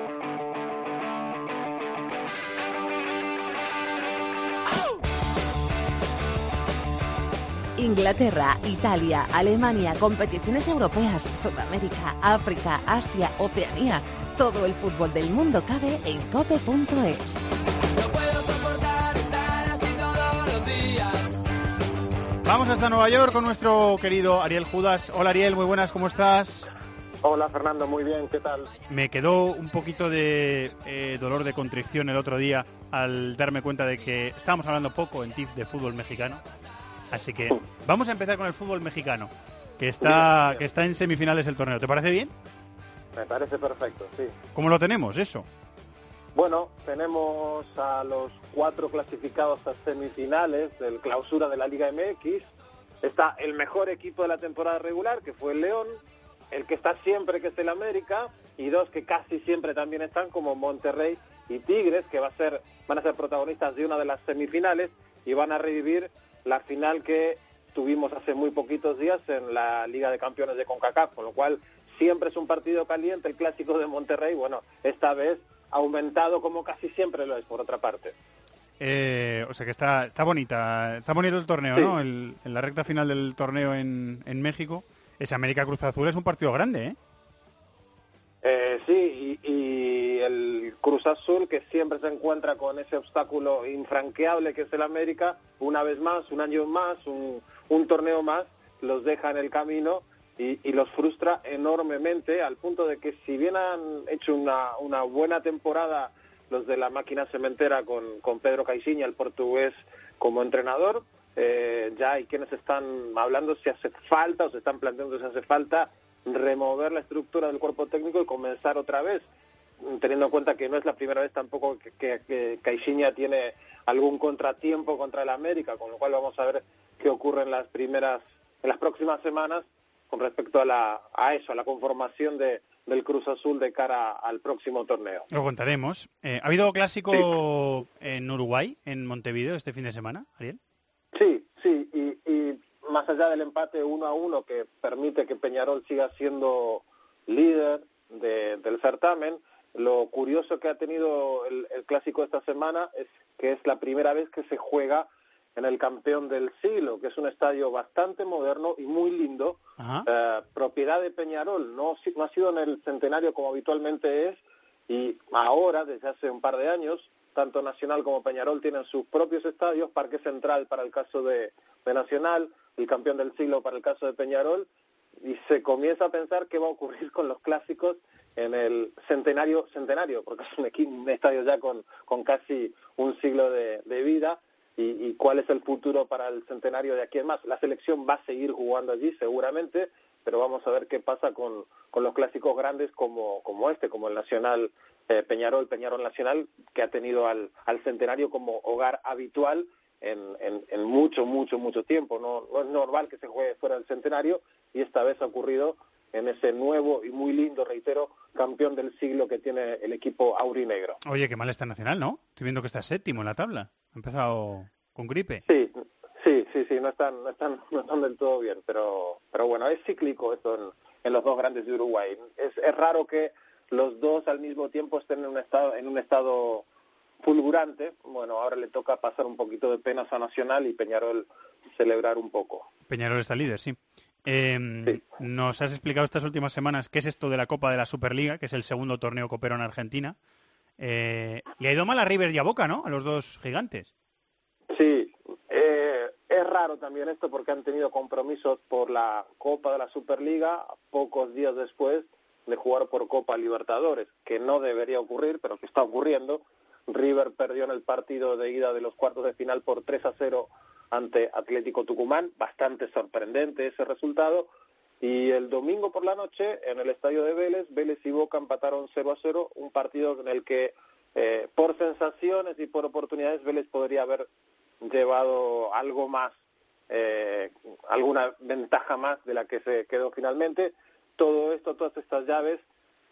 Inglaterra, Italia, Alemania, competiciones europeas, Sudamérica, África, Asia, Oceanía. Todo el fútbol del mundo cabe en cope.es. Vamos hasta Nueva York con nuestro querido Ariel Judas. Hola Ariel, muy buenas, ¿cómo estás? Hola Fernando, muy bien, ¿qué tal? Me quedó un poquito de eh, dolor de contrición el otro día al darme cuenta de que estábamos hablando poco en TIF de fútbol mexicano. Así que vamos a empezar con el fútbol mexicano, que está, que está en semifinales el torneo. ¿Te parece bien? Me parece perfecto, sí. ¿Cómo lo tenemos eso? Bueno, tenemos a los cuatro clasificados a semifinales del clausura de la Liga MX. Está el mejor equipo de la temporada regular, que fue el León, el que está siempre, que es el América, y dos que casi siempre también están, como Monterrey y Tigres, que va a ser, van a ser protagonistas de una de las semifinales y van a revivir la final que tuvimos hace muy poquitos días en la Liga de Campeones de CONCACAF, con lo cual siempre es un partido caliente, el clásico de Monterrey, bueno, esta vez aumentado como casi siempre lo es, por otra parte. Eh, o sea que está, está bonita, está bonito el torneo, Sí. ¿no? El- en la recta final del torneo en, en México. Ese América Cruz Azul es un partido grande, ¿eh? Eh, sí, y, y el Cruz Azul, que siempre se encuentra con ese obstáculo infranqueable que es el América, una vez más, un año más, un, un torneo más, los deja en el camino y, los frustra enormemente, al punto de que si bien han hecho una, una buena temporada los de la máquina cementera con, con Pedro Caixinha, el portugués, como entrenador, eh, ya hay quienes están hablando si hace falta o se están planteando si hace falta remover la estructura del cuerpo técnico y comenzar otra vez, teniendo en cuenta que no es la primera vez tampoco que, que, que Caixinha tiene algún contratiempo contra el América, con lo cual vamos a ver qué ocurre en las primeras, en las próximas semanas con respecto a la, a eso, a la conformación de, del Cruz Azul de cara al próximo torneo. Lo contaremos. Eh, ¿Ha habido clásico en Uruguay, en Montevideo, este fin de semana, Ariel? Sí, sí, y, y más allá del empate uno a uno que permite que Peñarol siga siendo líder de- del certamen, lo curioso que ha tenido el, el clásico esta semana es que es la primera vez que se juega en el campeón del siglo, que es un estadio bastante moderno y muy lindo, eh, propiedad de Peñarol, no, ha sido en el centenario como habitualmente es, y ahora, desde hace un par de años, tanto Nacional como Peñarol tienen sus propios estadios, Parque Central para el caso de, de Nacional, el campeón del siglo para el caso de Peñarol, y se comienza a pensar qué va a ocurrir con los clásicos en el centenario, centenario, porque es un, equi- un estadio ya con, con casi un siglo de, de vida, y, y cuál es el futuro para el centenario de aquí en más. La selección va a seguir jugando allí seguramente, pero vamos a ver qué pasa con, con los clásicos grandes como, como este, como el Nacional eh, Peñarol, Peñarol Nacional, que ha tenido al, al centenario como hogar habitual en, en, en mucho, mucho, mucho tiempo. No, no es normal que se juegue fuera del centenario y esta vez ha ocurrido en ese nuevo y muy lindo, reitero, campeón del siglo que tiene el equipo aurinegro. Oye, qué mal está Nacional, ¿no? Estoy viendo que está séptimo en la tabla. Ha empezado con gripe. Sí, sí, sí, sí, no están, no están, no están del todo bien, pero, pero bueno, es cíclico esto en, en los dos grandes de Uruguay. Es, es raro que los dos al mismo tiempo estén en un estado, en un estado fulgurante. Bueno, ahora le toca pasar un poquito de penas a Nacional y Peñarol celebrar un poco. Peñarol está líder, sí. Eh, Nos has explicado estas últimas semanas qué es esto de la Copa de la Superliga, que es el segundo torneo copero en Argentina. Eh, le ha ido mal a River y a Boca, ¿no? A los dos gigantes. Sí, eh, es raro también esto porque han tenido compromisos por la Copa de la Superliga pocos días después de jugar por Copa Libertadores, que no debería ocurrir, pero que está ocurriendo. River perdió en el partido de ida de los cuartos de final por 3 a 0 ante Atlético Tucumán, bastante sorprendente ese resultado. Y el domingo por la noche, en el estadio de Vélez, Vélez y Boca empataron 0 a 0, un partido en el que eh, por sensaciones y por oportunidades Vélez podría haber llevado algo más, eh, alguna ventaja más de la que se quedó finalmente. Todo esto, todas estas llaves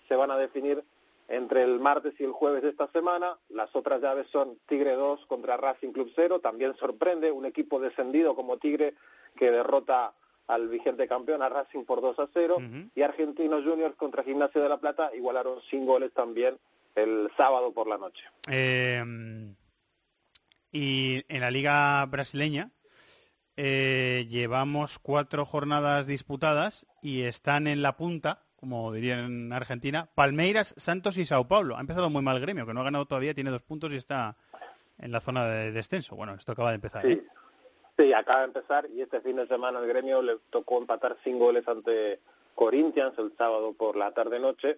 se van a definir entre el martes y el jueves de esta semana. Las otras llaves son Tigre 2 contra Racing Club 0. También sorprende un equipo descendido como Tigre que derrota al vigente campeón, a Racing por 2 a 0. Y Argentinos Juniors contra Gimnasia de la Plata igualaron sin goles también el sábado por la noche. Eh, y en la liga brasileña eh, llevamos cuatro jornadas disputadas y están en la punta, como dirían en Argentina, Palmeiras, Santos y Sao Paulo. Ha empezado muy mal el gremio, que no ha ganado todavía, tiene dos puntos y está en la zona de descenso. Bueno, esto acaba de empezar. Sí, ¿eh? sí, acaba de empezar y este fin de semana el gremio le tocó empatar sin goles ante Corinthians el sábado por la tarde-noche.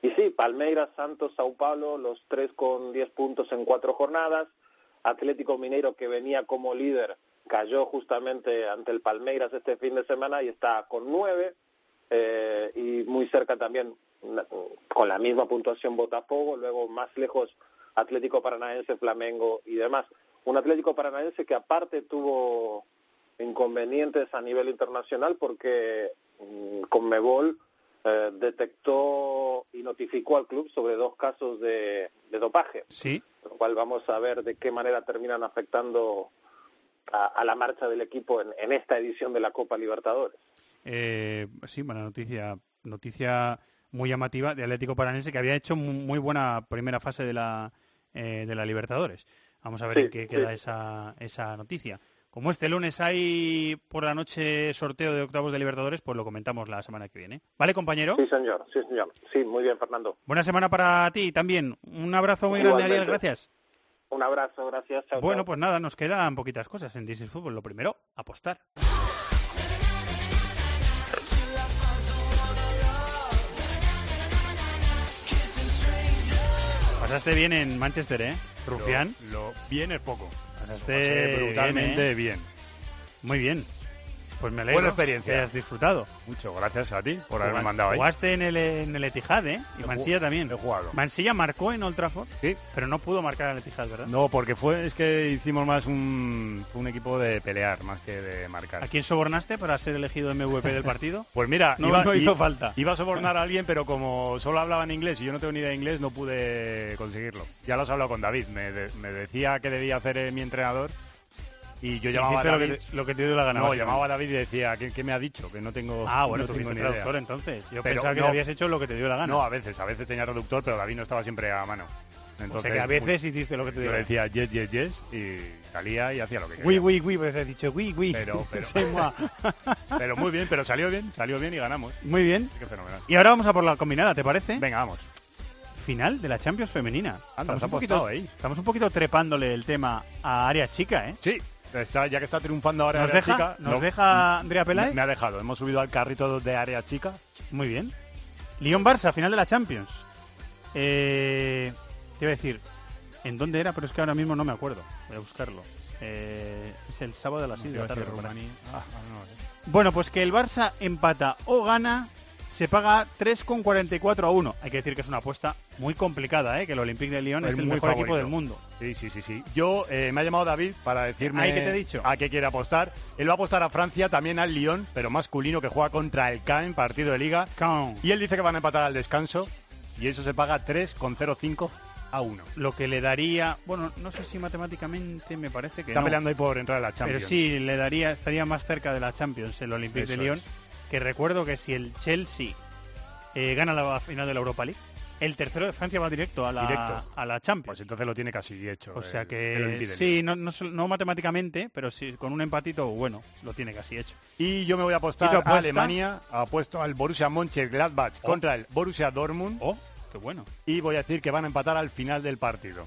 Y sí, Palmeiras, Santos, Sao Paulo, los tres con 10 puntos en cuatro jornadas. Atlético Mineiro, que venía como líder, cayó justamente ante el Palmeiras este fin de semana y está con nueve. Eh, y muy cerca también, con la misma puntuación, Botafogo. Luego, más lejos, Atlético Paranaense, Flamengo y demás. Un Atlético Paranaense que aparte tuvo inconvenientes a nivel internacional porque mm, Conmebol eh, detectó y notificó al club sobre dos casos de, de dopaje, Sí. lo cual vamos a ver de qué manera terminan afectando a, a la marcha del equipo en, en esta edición de la Copa Libertadores. Eh, sí, buena noticia, noticia muy llamativa de Atlético Paranense que había hecho mu- muy buena primera fase de la, eh, de la Libertadores. Vamos a ver Sí, en qué queda esa, esa noticia. Como este lunes hay por la noche sorteo de octavos de Libertadores, pues lo comentamos la semana que viene. ¿Vale, compañero? Sí, señor, sí, señor. Sí, muy bien, Fernando. Buena semana para ti también. Un abrazo muy grande, Ariel. Gracias. Un abrazo, gracias. Chao, Bueno, chao. pues nada, nos quedan poquitas cosas en is Fútbol. Lo primero, apostar. Pasaste bien en Manchester, ¿eh? Rufián. Lo, bien es poco. Pasaste brutalmente bien, ¿eh? bien. Muy bien. Pues me alegro Buena experiencia. que hayas disfrutado. Mucho gracias a ti por haberme mandado ahí. Jugaste en el, en el Etihad, ¿eh? Y Mansilla también. he jugado. Mansilla marcó en Old Trafford, Sí. pero no pudo marcar el Etihad, ¿verdad? No, porque fue es que hicimos más un, un equipo de pelear más que de marcar. ¿A quién sobornaste para ser elegido MVP del partido? Pues mira, No- iba, no hizo falta. Iba a sobornar a alguien, pero como solo hablaba en inglés y yo no tengo ni idea de inglés, no pude conseguirlo. Ya lo has hablado con David. Me, de- me decía que debía hacer eh, mi entrenador y yo llamaba a Hiciste lo David. que te- lo que te dio la gana, No, llamaba a David y decía, ¿qué, qué me ha dicho? Que no tengo. Ah, bueno, no tengo ni idea. traductor entonces. Yo Pero pensaba que no. habías hecho lo que te dio la gana. No, a veces, a veces tenía traductor, pero David no estaba siempre a mano. Entonces, o sea que a veces hiciste lo que te dio Yo decía yes, yes, yes y salía y hacía lo que quería. Uy, uy, uy, pues has dicho uy, uy. Pero, pero, pero muy bien, pero salió bien, salió bien y ganamos. Muy bien. Qué fenomenal. Y ahora vamos a por la combinada, ¿te parece? Venga, vamos. Final de la Champions femenina. Anda, ha un poquito, ahí. estamos un poquito trepándole el tema a área chica, ¿eh? Sí, está, ya que está triunfando ahora ¿Nos área deja- chica. nos deja Andrea Pelae? Me, me ha dejado. Hemos subido al carrito de área chica. Muy bien. Lyon-Barça, final de la Champions. Eh, te iba a decir, ¿en dónde era? Pero es que ahora mismo no me acuerdo. Voy a buscarlo. Eh, es el sábado a las 6 de la tarde. ahí. Ah, Bueno, pues que el Barça empata o gana, se paga 3,44 a 1. Hay que decir que es una apuesta muy complicada, ¿eh? que el Olympique de Lyon es, el mejor equipo del mundo. Sí, sí, sí, sí. Yo eh, me ha llamado David para decirme Ay, ¿qué te he dicho? a qué quiere apostar. Él va a apostar a Francia, también al Lyon, pero masculino que juega contra el Caen, partido de liga. Y él dice que van a empatar al descanso y eso se paga 3,05 a 1. Lo que le daría, bueno, no sé si matemáticamente me parece que Está no. peleando ahí por entrar a la Champions. Pero sí, le daría, estaría más cerca de la Champions el Olympique de Lyon. es. Que recuerdo que si el Chelsea eh, gana la final de la Europa League, el tercero de Francia va directo a la, Directo. A la Champions. Pues entonces lo tiene casi hecho. o sea el- el que de sí, no, no, matemáticamente, pero sí con un empatito, bueno, lo tiene casi hecho. Y yo me voy a ¿Y apostar a? Alemania, apuesto al Borussia Mönchengladbach Oh. contra el Borussia Dortmund. Oh, qué bueno. Y voy a decir que van a empatar al final del partido.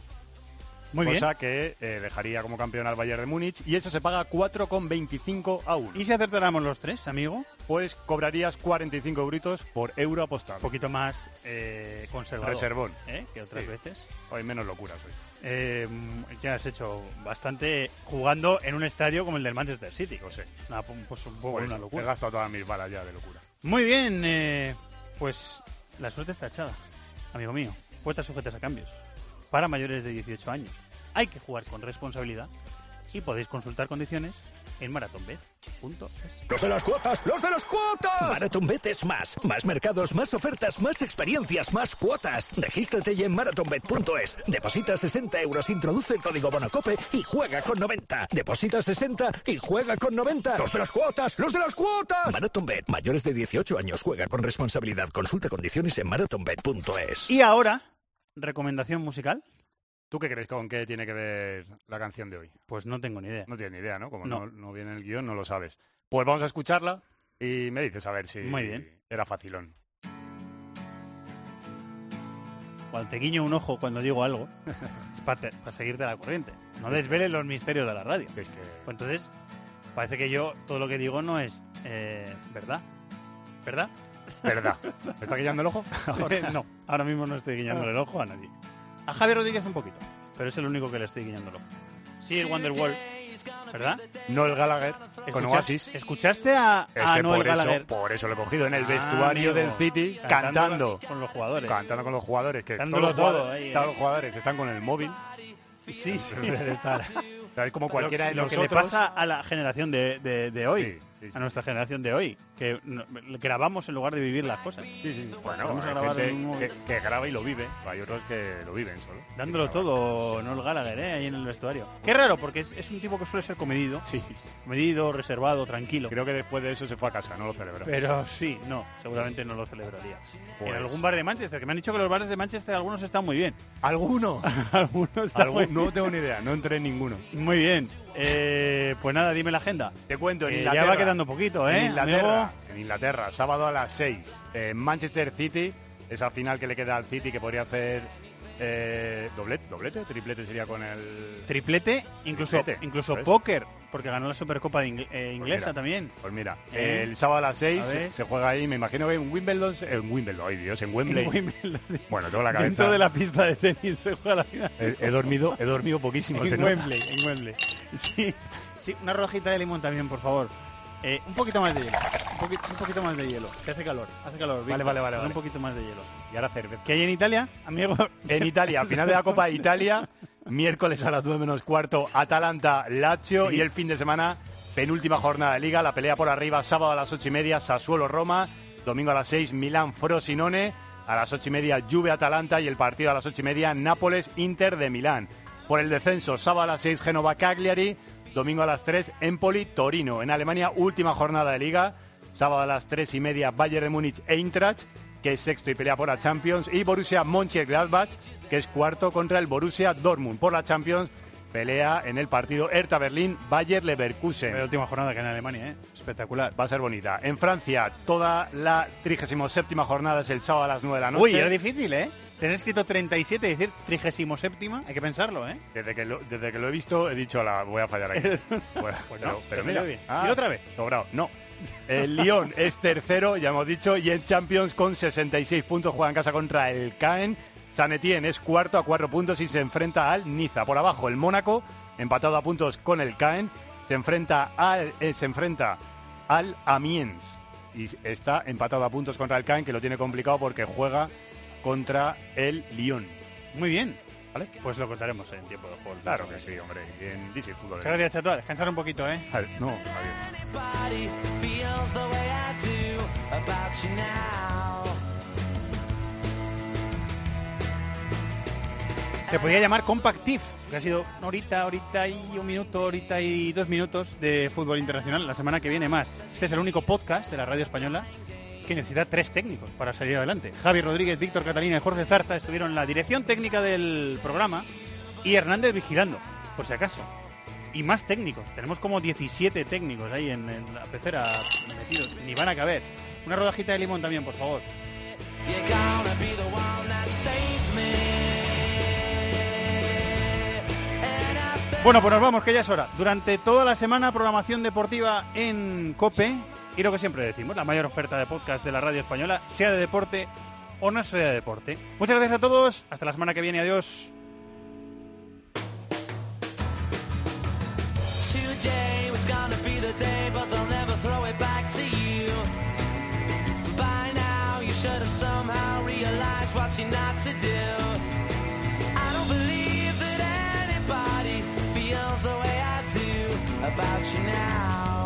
Muy bien. cosa que eh, dejaría como campeón al Bayern de Múnich y eso se paga 4,25 a 1. ¿Y si acertáramos los tres, amigo? Pues cobrarías 45 euritos por euro apostado. Un poquito más eh, conservador. Reservón. ¿eh? Que otras Sí. veces. Hoy menos locuras hoy. Eh, que has hecho bastante jugando en un estadio como el del Manchester City. Lo sé. Una, pues un poco Por una locura. He gastado todas mis balas ya de locura. Muy bien, eh, pues la suerte está echada, amigo mío. Puestas sujetas a cambios. Para mayores de 18 años. Hay que jugar con responsabilidad y podéis consultar condiciones en marathonbet.es. Los de las cuotas, los de las cuotas. MarathonBet es más. Más mercados, más ofertas, más experiencias, más cuotas. Regístrate ya en marathonbet.es. Deposita 60 euros, introduce el código Bonacope y juega con 90. Deposita 60 y juega con 90. Los de las cuotas, los de las cuotas. MarathonBet, mayores de 18 años, juega con responsabilidad. Consulta condiciones en marathonbet.es. Y ahora, recomendación musical. ¿Tú qué crees con qué tiene que ver la canción de hoy? Pues no tengo ni idea. No tienes ni idea, ¿no? Como No. no, no viene en el guion, no lo sabes. Pues vamos a escucharla y me dices a ver si Muy bien. era facilón. Cuando te guiño un ojo cuando digo algo, es para, seguirte la corriente. No desveles los misterios de la radio. Es que Pues entonces, parece que yo todo lo que digo no es eh, verdad. ¿Verdad? verdad. ¿Me está guiando el ojo? no, ahora mismo no estoy guiñando el ojo a nadie. A Javier Rodríguez un poquito, pero es el único que le estoy ojo. Sí, el Wonderwall, ¿verdad? Noel Gallagher con Oasis. ¿Escuchaste a, Es a que Noel por eso, Gallagher? por eso lo he cogido en el Ah, vestuario amigo. del City Cantando cantando. con los jugadores. Cantando con los jugadores. Que todos los todo jugadores, ahí, ¿eh? todos los jugadores están con el móvil. Sí, sí, debe estar. O sea, es como cualquiera de lo, que nosotros. le pasa a la generación de, de- de hoy, Sí, sí, a nuestra generación de hoy, que no- grabamos en lugar de vivir las cosas. Sí, sí. Bueno, hay gente un que, que graba y lo vive. Hay otros que lo viven solo. Dándolo todo, no el Gallagher, ¿eh? ahí en el vestuario. Qué raro, porque es, es un tipo que suele ser comedido. Sí. Comedido, reservado, tranquilo. Creo que después de eso se fue a casa, no lo celebró. Pero sí, no, seguramente no lo celebraría. Pues- En algún bar de Manchester, que me han dicho que los bares de Manchester algunos están muy bien. ¿Alguno? algunos están muy no tengo ni idea, no entré en ninguno. Muy bien. Eh, pues nada, dime la agenda. Te cuento, en Eh, Inglaterra. ya va quedando poquito, ¿eh? En Inglaterra, en Inglaterra, sábado a las 6. En Manchester City, esa final que le queda al City que podría hacer eh, doblete, doblete, triplete sería con el Triplete, incluso, Triplete, incluso ¿ves? póker, porque ganó la Supercopa de Ingl- eh, Pues inglesa mira, también. Pues mira, ¿Eh? el sábado a las 6 A se juega ahí, me imagino que en Wimbledon, en Wimbledon, ay Dios, en Wembley. En Wimbledon, sí. Bueno, tengo la cabeza. Dentro de la pista de tenis se juega la final. he, he dormido, he dormido poquísimo. en nota. Wembley, en Wembley. Sí, sí, una rojita de limón también, por favor. Eh, un poquito más de hielo. Un poquito, un poquito más de hielo. Que hace calor. Hace calor. Vale, vale, vale, vale. Un poquito más de hielo. Y ahora cerveza. ¿Qué hay en Italia, amigo? En Italia, final de la Copa de Italia, miércoles a las 9 menos cuarto, Atalanta, Lazio Sí. y el fin de semana, penúltima jornada de Liga, la pelea por arriba, sábado a las 8 y media, Sassuolo, Roma, domingo a las 6, Milán, Frosinone, a las 8 y media, Juve, Atalanta y el partido a las 8 y media, Nápoles, Inter de Milán. Por el descenso, sábado a las 6, Génova, Cagliari, domingo a las 3, Empoli, Torino. En Alemania, última jornada de Liga, sábado a las 3 y media, Bayern de Múnich, Eintracht, que es sexto y pelea por la Champions, y Borussia Mönchengladbach, que es cuarto contra el Borussia Dortmund. Por la Champions, pelea en el partido Hertha Berlín, Bayer Leverkusen. La última jornada que en Alemania, ¿eh? Espectacular. Va a ser bonita. En Francia, toda la 37 jornada es el sábado a las 9 de la noche. Uy, era difícil, ¿eh? Tener escrito 37 y decir 37 hay que pensarlo, ¿eh? Desde que, lo, desde que lo he visto, he dicho, la voy a fallar aquí. Bueno, Pues pero, no, pero te mira, ah, Dilo otra vez. Sobrado. No. El Lyon es tercero, ya hemos dicho, y en Champions con 66 puntos juega en casa contra el Caen. San Etienne es cuarto a cuatro puntos y se enfrenta al Niza. Por abajo, el Mónaco, empatado a puntos con el Caen, se enfrenta al, eh, se enfrenta al Amiens. Y está empatado a puntos contra el Caen, que lo tiene complicado porque juega contra el Lyon. Muy bien. ¿Vale? Pues lo contaremos en tiempo de juego. Claro que sí, hombre. y En DC Fútbol. Muchas gracias, Chato. Descansar un poquito, ¿eh? Adiós. No, adiós. Se podía llamar Compactive, que ha sido horita, horita y un minuto, horita y dos minutos de fútbol internacional. La semana que viene más. Este es el único podcast de la radio española que necesita tres técnicos para salir adelante. Javi Rodríguez, Víctor Catalina y Jorge Zarza estuvieron la dirección técnica del programa y Hernández vigilando, por si acaso. Y más técnicos. Tenemos como 17 técnicos ahí en, en la pecera metidos. Ni van a caber. Una rodajita de limón también, por favor. Bueno, pues nos vamos, que ya es hora. Durante toda la semana, programación deportiva en COPE, y lo que siempre decimos, la mayor oferta de podcast de la radio española, sea de deporte o no sea de deporte. Muchas gracias a todos, hasta la semana que viene, adiós. about you now.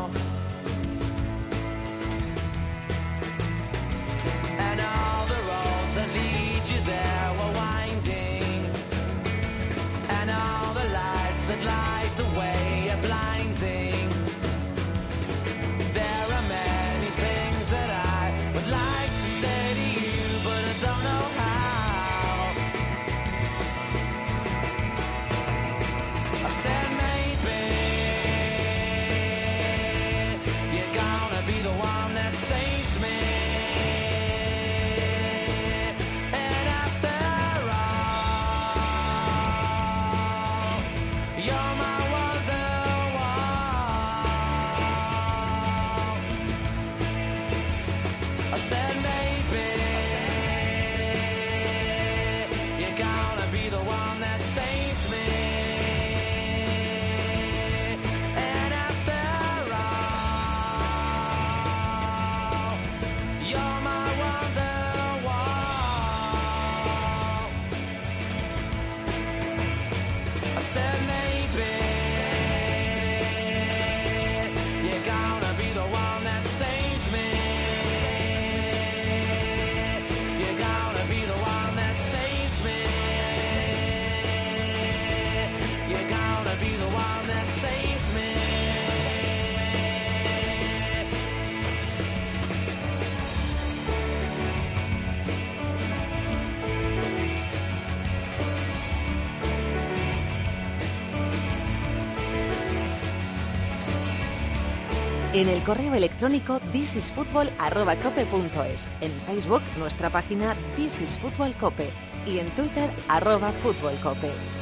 el correo electrónico thisisfutbol.cope.es, en Facebook nuestra página thisisfutbolcope y en Twitter arroba futbolcope.